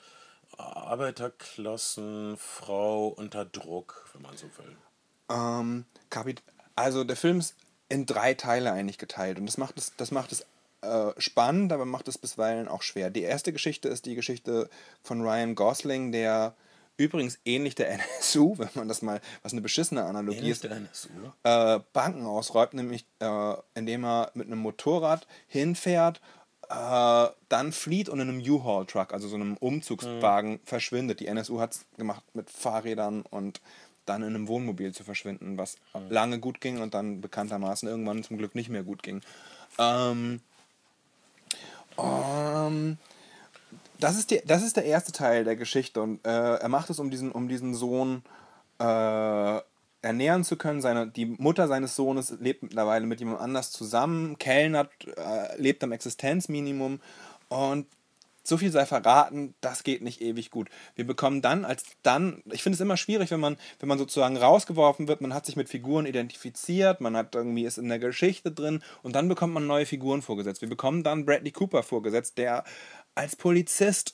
Arbeiterklassenfrau unter Druck, wenn man so will. Ähm, Kapit also der Film ist in drei Teile eigentlich geteilt und das macht es, das macht es äh, spannend, aber macht es bisweilen auch schwer. Die erste Geschichte ist die Geschichte von Ryan Gosling, der übrigens ähnlich der NSU, wenn man das mal, was eine beschissene Analogie Ähnlich ist, der NSU. äh, Banken ausräumt, nämlich äh, indem er mit einem Motorrad hinfährt, äh, dann flieht und in einem U-Haul-Truck, also so einem Umzugswagen, verschwindet. Die NSU hat es gemacht mit Fahrrädern und dann in einem Wohnmobil zu verschwinden, was lange gut ging und dann bekanntermaßen irgendwann zum Glück nicht mehr gut ging. Ähm, ähm, das, ist die, das ist der erste Teil der Geschichte und äh, er macht es, um diesen, um diesen Sohn äh, ernähren zu können. Seine, die Mutter seines Sohnes lebt mittlerweile mit jemand anders zusammen, kellnert, äh, lebt am Existenzminimum und so viel sei verraten, das geht nicht ewig gut. Wir bekommen dann, als dann, ich finde es immer schwierig, wenn man, wenn man sozusagen rausgeworfen wird, man hat sich mit Figuren identifiziert, man hat irgendwie ist in der Geschichte drin und dann bekommt man neue Figuren vorgesetzt. Wir bekommen dann Bradley Cooper vorgesetzt, der als Polizist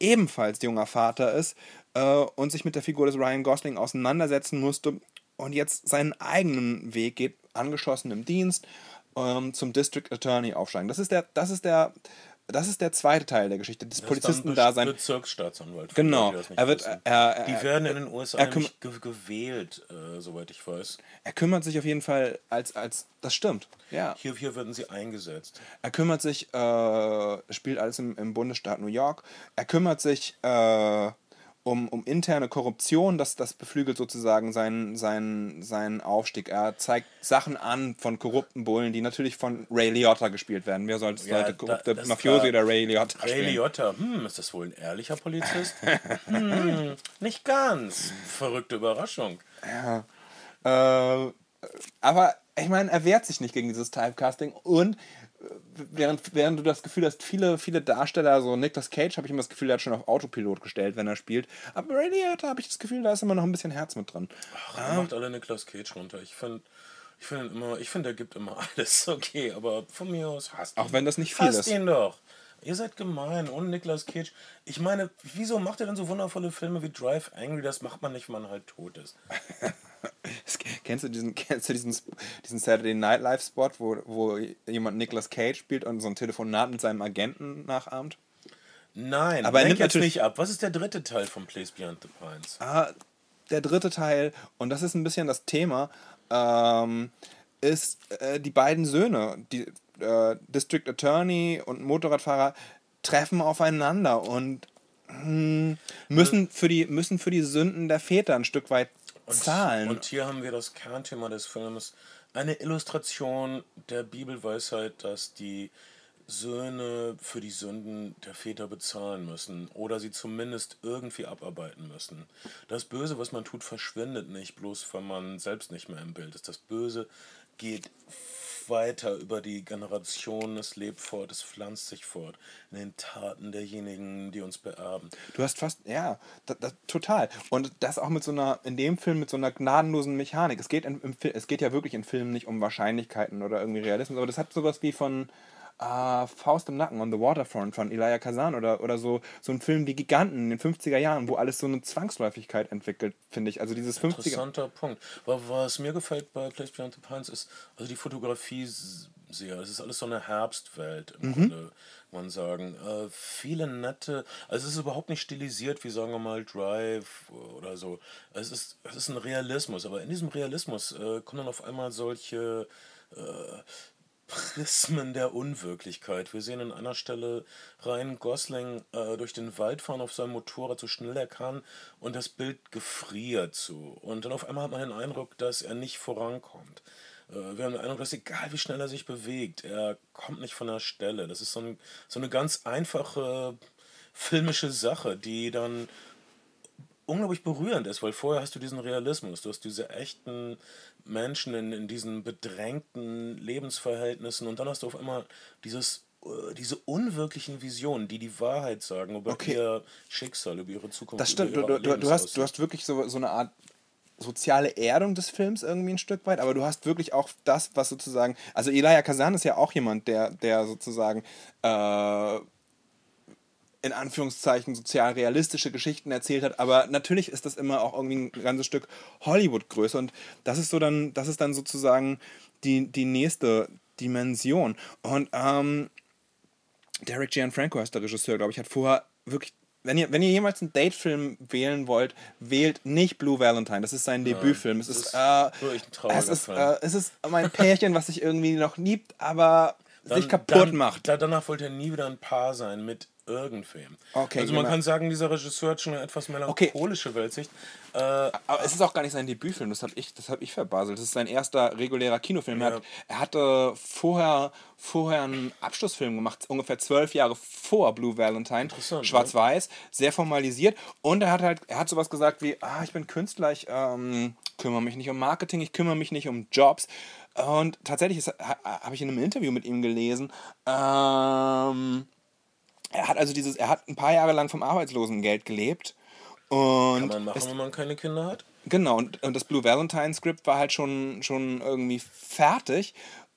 ebenfalls junger Vater ist äh, und sich mit der Figur des Ryan Gosling auseinandersetzen musste und jetzt seinen eigenen Weg geht, angeschossen im Dienst, ähm, zum District Attorney aufsteigen. Das ist der, das ist der, das ist der zweite Teil der Geschichte, des Polizisten-Dasein. Bezirksstaatsanwalt. Genau. Er wird, er, er, die werden in den USA nicht ge gewählt, äh, soweit ich weiß. Er kümmert sich auf jeden Fall als, als das stimmt. Ja. Hier, hier werden sie eingesetzt. Er kümmert sich, äh, spielt alles im, im Bundesstaat New York. Er kümmert sich äh, um, um interne Korruption, das, das beflügelt sozusagen seinen, seinen, seinen Aufstieg. Er zeigt Sachen an von korrupten Bullen, die natürlich von Ray Liotta gespielt werden. Wer sollte ja, der korrupte da, Mafiosi oder Ray Liotta Ray spielen? Liotta, hm, ist das wohl ein ehrlicher Polizist? hm, nicht ganz. Verrückte Überraschung. Ja. Äh, aber ich meine, er wehrt sich nicht gegen dieses Typecasting und während, während du das Gefühl hast, viele, viele Darsteller, so Nicolas Cage, habe ich immer das Gefühl, der hat schon auf Autopilot gestellt, wenn er spielt. Aber Liotta habe ich das Gefühl, da ist immer noch ein bisschen Herz mit drin. Ach, er macht alle Nicolas Cage runter. Ich finde, ich finde immer, ich finde, er gibt immer alles. Okay, aber von mir aus hasst ihn. Auch wenn das nicht viel hasst ist. ihn doch. Ihr seid gemein und Nicolas Cage. Ich meine, wieso macht er denn so wundervolle Filme wie Drive Angry? Das macht man nicht, wenn man halt tot ist. kennst du diesen, kennst du diesen, diesen Saturday Night Live Spot, wo, wo jemand Nicolas Cage spielt und so ein Telefonat mit seinem Agenten nachahmt? Nein, aber er nimmt jetzt nicht ab. Was ist der dritte Teil von Place Beyond the Pines? Ah, der dritte Teil, und das ist ein bisschen das Thema, ähm, ist äh, die beiden Söhne, die äh, District Attorney und Motorradfahrer, treffen aufeinander und hm, müssen, für die, müssen für die Sünden der Väter ein Stück weit und, Zahlen. Und hier haben wir das Kernthema des Films. Eine Illustration der Bibelweisheit, dass die Söhne für die Sünden der Väter bezahlen müssen oder sie zumindest irgendwie abarbeiten müssen. Das Böse, was man tut, verschwindet nicht, bloß wenn man selbst nicht mehr im Bild ist. Das Böse geht weiter über die Generationen, es lebt fort, es pflanzt sich fort in den Taten derjenigen, die uns beerben. Du hast fast, ja, das, das, total. Und das auch mit so einer, in dem Film mit so einer gnadenlosen Mechanik. Es geht, in, im, es geht ja wirklich in Filmen nicht um Wahrscheinlichkeiten oder irgendwie Realismus, aber das hat sowas wie von Uh, Faust im Nacken on the Waterfront von Elia Kazan oder, oder so, so ein Film wie Giganten in den 50er Jahren, wo alles so eine Zwangsläufigkeit entwickelt, finde ich. Also dieses 50er. Interessanter Punkt. Was mir gefällt bei Place Beyond the Pines ist, also die Fotografie sehr. Es ist alles so eine Herbstwelt im mhm. Grunde, man sagen. Äh, viele nette, also es ist überhaupt nicht stilisiert, wie sagen wir mal Drive oder so. Es ist, es ist ein Realismus, aber in diesem Realismus äh, kommen dann auf einmal solche äh, Prismen der Unwirklichkeit. Wir sehen an einer Stelle Ryan Gosling äh, durch den Wald fahren auf seinem Motorrad so schnell er kann und das Bild gefriert so. Und dann auf einmal hat man den Eindruck, dass er nicht vorankommt. Äh, wir haben den Eindruck, dass egal wie schnell er sich bewegt, er kommt nicht von der Stelle. Das ist so, ein, so eine ganz einfache filmische Sache, die dann unglaublich berührend ist, weil vorher hast du diesen Realismus, du hast diese echten Menschen in, in diesen bedrängten Lebensverhältnissen und dann hast du auf einmal dieses äh, diese unwirklichen Visionen, die die Wahrheit sagen über okay. ihr Schicksal, über ihre Zukunft. Das stimmt, du, du, du, hast, du hast wirklich so, so eine Art soziale Erdung des Films irgendwie ein Stück weit, aber du hast wirklich auch das, was sozusagen, also Elia Kazan ist ja auch jemand, der, der sozusagen äh, in Anführungszeichen sozial realistische Geschichten erzählt hat, aber natürlich ist das immer auch irgendwie ein ganzes Stück Hollywood-Größe und das ist so dann, das ist dann sozusagen die, die nächste Dimension. Und ähm, Derek Gianfranco heißt der Regisseur, glaube ich, hat vorher wirklich wenn ihr, wenn ihr jemals einen Datefilm wählen wollt, wählt nicht Blue Valentine. Das ist sein Nein, Debütfilm. Es ist, ist äh, es ist, äh, es ist mein Pärchen, was sich irgendwie noch liebt, aber dann, sich kaputt dann, macht. danach wollte er nie wieder ein Paar sein mit irgendwem. Okay, also man genau. kann sagen, dieser Regisseur hat schon eine etwas melancholische okay. Weltsicht. Äh, Aber es ist auch gar nicht sein Debütfilm, das habe ich, hab ich verbaselt. Das ist sein erster regulärer Kinofilm. Ja. Er, hat, er, hatte vorher, vorher einen Abschlussfilm gemacht, ungefähr zwölf Jahre vor Blue Valentine. Schwarz-Weiß, ja. sehr formalisiert. Und er hat halt, er hat sowas gesagt wie, ah, ich bin Künstler, ich ähm, kümmere mich nicht um Marketing, ich kümmere mich nicht um Jobs. Und tatsächlich habe ich in einem Interview mit ihm gelesen, ähm, er hat also dieses, er hat ein paar Jahre lang vom Arbeitslosengeld gelebt. Und Kann man machen, wenn man keine Kinder hat? Genau, und, und das Blue Valentine Script war halt schon, schon irgendwie fertig,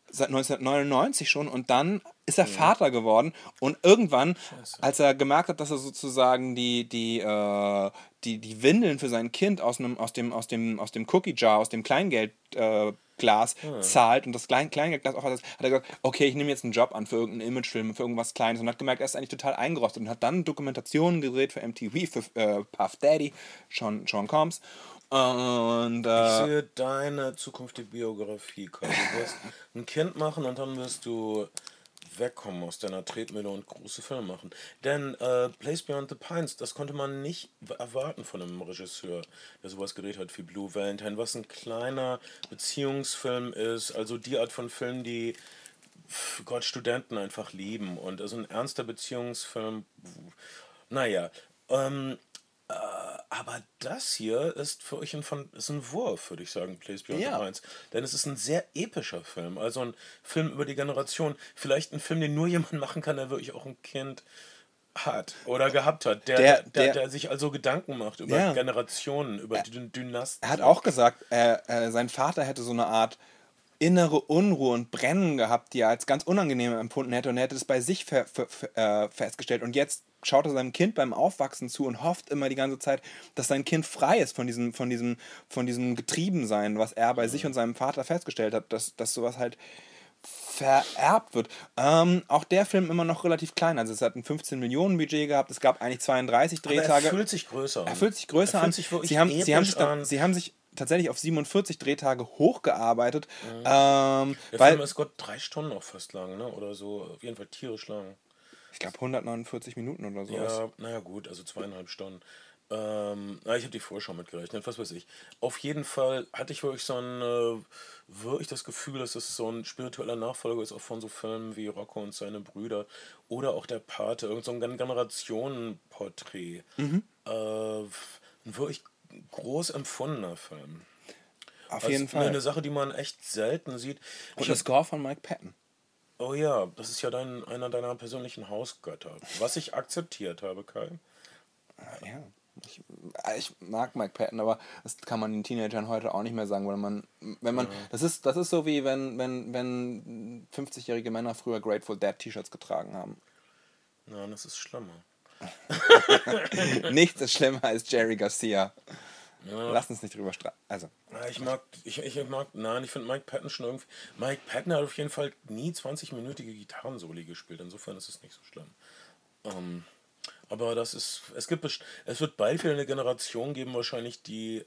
seit 1999 schon, und dann ist er Vater geworden und irgendwann, als er gemerkt hat, dass er sozusagen die, die, äh, die, die Windeln für sein Kind aus, einem, aus, dem, aus, dem, aus dem Cookie Jar, aus dem Kleingeldglas äh, Glas zahlt und das Klein, Kleingeldglas auch hat, hat er gesagt, okay, ich nehme jetzt einen Job an für irgendeinen Imagefilm, für irgendwas Kleines und hat gemerkt, er ist eigentlich total eingerostet und hat dann Dokumentationen gedreht für MTV, für äh, Puff Daddy, Sean, Sean Combs und äh, Ich sehe deine zukünftige Biografie, Kai. Du wirst ein Kind machen und dann wirst du wegkommen aus deiner Tretmühle und große Filme machen. Denn äh, Place Beyond the Pines, das konnte man nicht erwarten von einem Regisseur, der sowas gedreht hat wie Blue Valentine, was ein kleiner Beziehungsfilm ist, also die Art von Film, die Gott Studenten einfach lieben und also ein ernster Beziehungsfilm, naja, ähm, äh, aber das hier ist für euch ein, ist ein Wurf, würde ich sagen, Place Beyond Ja. the Pines. Denn es ist ein sehr epischer Film. Also ein Film über die Generation. Vielleicht ein Film, den nur jemand machen kann, der wirklich auch ein Kind hat oder gehabt hat. Der, Der- der, der, der- sich also Gedanken macht über Ja. Generationen, über Dyn Dynasten. er hat auch gesagt, äh, äh, sein Vater hätte so eine Art innere Unruhe und Brennen gehabt, die er als ganz unangenehm empfunden hätte und er hätte es bei sich fe fe fe äh, festgestellt. Und jetzt schaut er seinem Kind beim Aufwachsen zu und hofft immer die ganze Zeit, dass sein Kind frei ist von diesem, von diesem, von diesem Getriebensein, was er bei sich und seinem Vater festgestellt hat, dass, dass sowas halt vererbt wird. Ähm, auch der Film immer noch relativ klein. Also es hat ein 15 Millionen Budget gehabt. Es gab eigentlich 32 Aber Drehtage. er fühlt sich größer an. Er fühlt sich größer er fühlt. Sich sie, haben, sie, haben sich an. sie haben sich tatsächlich auf 47 Drehtage hochgearbeitet. Ähm, Der weil, Film ist Gott drei Stunden auch fast lang, ne? Oder so, auf jeden Fall tierisch lang. Ich glaube 149 Minuten oder so. Ja, naja gut, also zweieinhalb Stunden. Ähm, na, ich habe die Vorschau mitgerechnet, was weiß ich. Auf jeden Fall hatte ich wirklich so ein, äh, wirklich das Gefühl, dass es so ein spiritueller Nachfolger ist, auch von so Filmen wie Rocco und seine Brüder oder auch der Pate, irgend so ein Gen- Generationenporträt. Mhm. Äh, ein wirklich groß empfundener Film. Auf Also jeden Fall. Eine Sache, die man echt selten sieht. und Ich der Score von Mike Patton. Oh ja, das ist ja dein, einer deiner persönlichen Hausgötter. Was ich akzeptiert habe, Kai. Ja. Ich, äh, ich mag Mike Patton, aber das kann man den Teenagern heute auch nicht mehr sagen, weil man, wenn man, das ist, das ist so wie wenn, wenn, wenn 50-jährige Männer früher Grateful Dead T-Shirts getragen haben. Nein, das ist schlimmer. Nichts ist schlimmer als Jerry Garcia. Lass uns nicht drüber streiten. Also, Ja, ich mag, ich, ich mag, nein, ich finde Mike Patton schon irgendwie. Mike Patton hat auf jeden Fall nie 20-minütige Gitarrensoli gespielt, insofern ist es nicht so schlimm. Ähm, aber das ist, es gibt, es wird bald wieder eine Generation geben, wahrscheinlich, die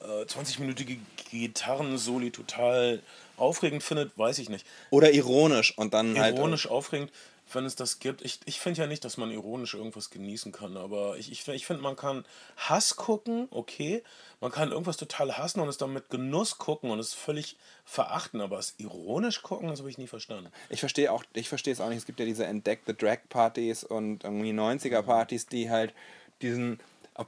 äh, 20-minütige Gitarrensoli total aufregend findet, weiß ich nicht. oder ironisch und dann halt. ironisch aufregend, wenn es das gibt. Ich, ich finde ja nicht, dass man ironisch irgendwas genießen kann, aber ich, ich, ich finde, man kann Hass gucken, okay. Man kann irgendwas total hassen und es dann mit Genuss gucken und es völlig verachten, aber es ironisch gucken, das habe ich nie verstanden. Ich verstehe auch, ich verstehe es auch nicht. Es gibt ja diese entdeckte Drag-Partys und irgendwie 90er-Partys, die halt diesen,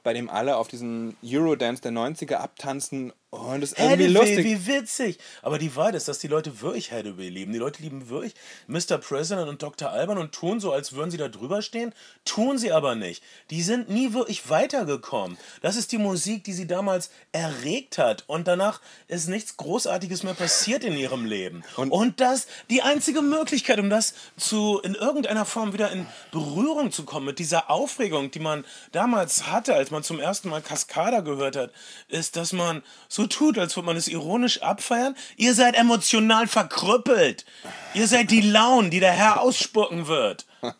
bei dem alle auf diesen Eurodance der 90er abtanzen und das ist irgendwie Hathaway, lustig. wie witzig! Aber die Wahrheit ist, dass die Leute wirklich Hathaway lieben. Die Leute lieben wirklich Mr. President und Dr. Alban und tun so, als würden sie da drüber stehen. Tun sie aber nicht. Die sind nie wirklich weitergekommen. Das ist die Musik, die sie damals erregt hat. Und danach ist nichts Großartiges mehr passiert in ihrem Leben. Und, das, die einzige Möglichkeit, um das zu, in irgendeiner Form wieder in Berührung zu kommen mit dieser Aufregung, die man damals hatte, als man zum ersten Mal Cascada gehört hat, ist, dass man so tut, als würde man es ironisch abfeiern. Ihr seid emotional verkrüppelt. Ihr seid die Launen, die der Herr ausspucken wird.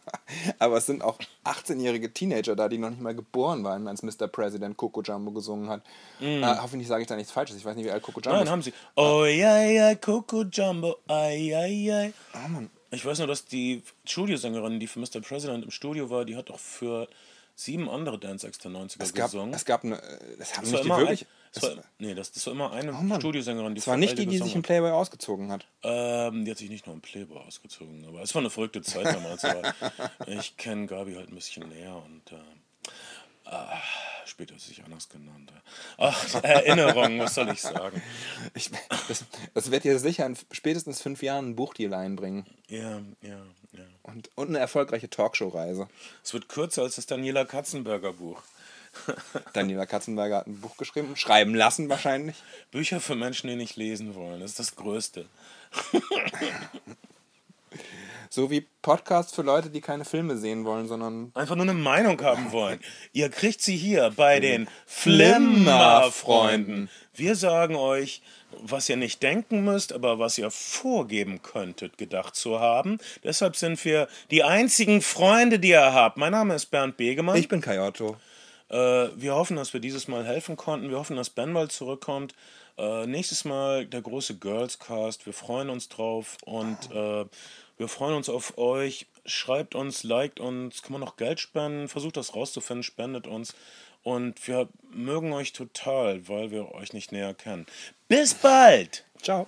Aber es sind auch 18-jährige Teenager da, die noch nicht mal geboren waren, als Mr. President Coco Jumbo gesungen hat. Äh, hoffentlich sage ich da nichts Falsches. Ich weiß nicht, wie alt Coco Jumbo Mm. Nein, ist. haben sie. Oh ja, ja, Coco Jumbo, ai, ai, ai. Ah, Mann. Ich weiß nur, dass die Studiosängerin, die für Mr. President im Studio war, die hat auch für sieben andere Dance-Acts der 90er Es gab, gesungen. es gab eine, das haben Das nicht die wirklich. ein, das war, nee, das, das war immer eine Mann. Studiosängerin, die Es war nicht die, die sich im Playboy ausgezogen hat. Ähm, die hat sich nicht nur im Playboy ausgezogen, aber es war eine verrückte Zeit damals. aber ich kenne Gabi halt ein bisschen näher und äh, ah, später ist sie sich anders genannt. Ach, Erinnerungen, was soll ich sagen? Ich, das, das wird dir sicher in spätestens fünf Jahren einen Buchdeal einbringen. Ja, ja, ja. Und, und eine erfolgreiche Talkshow-Reise. Es wird kürzer als das Daniela Katzenberger Buch. Daniela Katzenberger hat ein Buch geschrieben, schreiben lassen wahrscheinlich. Bücher für Menschen, die nicht lesen wollen. Das ist das Größte. So wie Podcasts für Leute, die keine Filme sehen wollen, sondern Einfach nur eine Meinung haben wollen. Ihr kriegt sie hier bei den Flimmerfreunden. Wir sagen euch, was ihr nicht denken müsst, aber was ihr vorgeben könntet, gedacht zu haben. Deshalb sind wir die einzigen Freunde, die ihr habt. Mein Name ist Bernd Begemann. ich bin Kai Otto. Äh, wir hoffen, dass wir dieses Mal helfen konnten. Wir hoffen, dass Ben bald zurückkommt. Äh, nächstes Mal der große Girls Cast. Wir freuen uns drauf und äh, wir freuen uns auf euch. Schreibt uns, liked uns, kann man noch Geld spenden, versucht das rauszufinden, spendet uns. Und wir mögen euch total, weil wir euch nicht näher kennen. Bis bald! Ciao.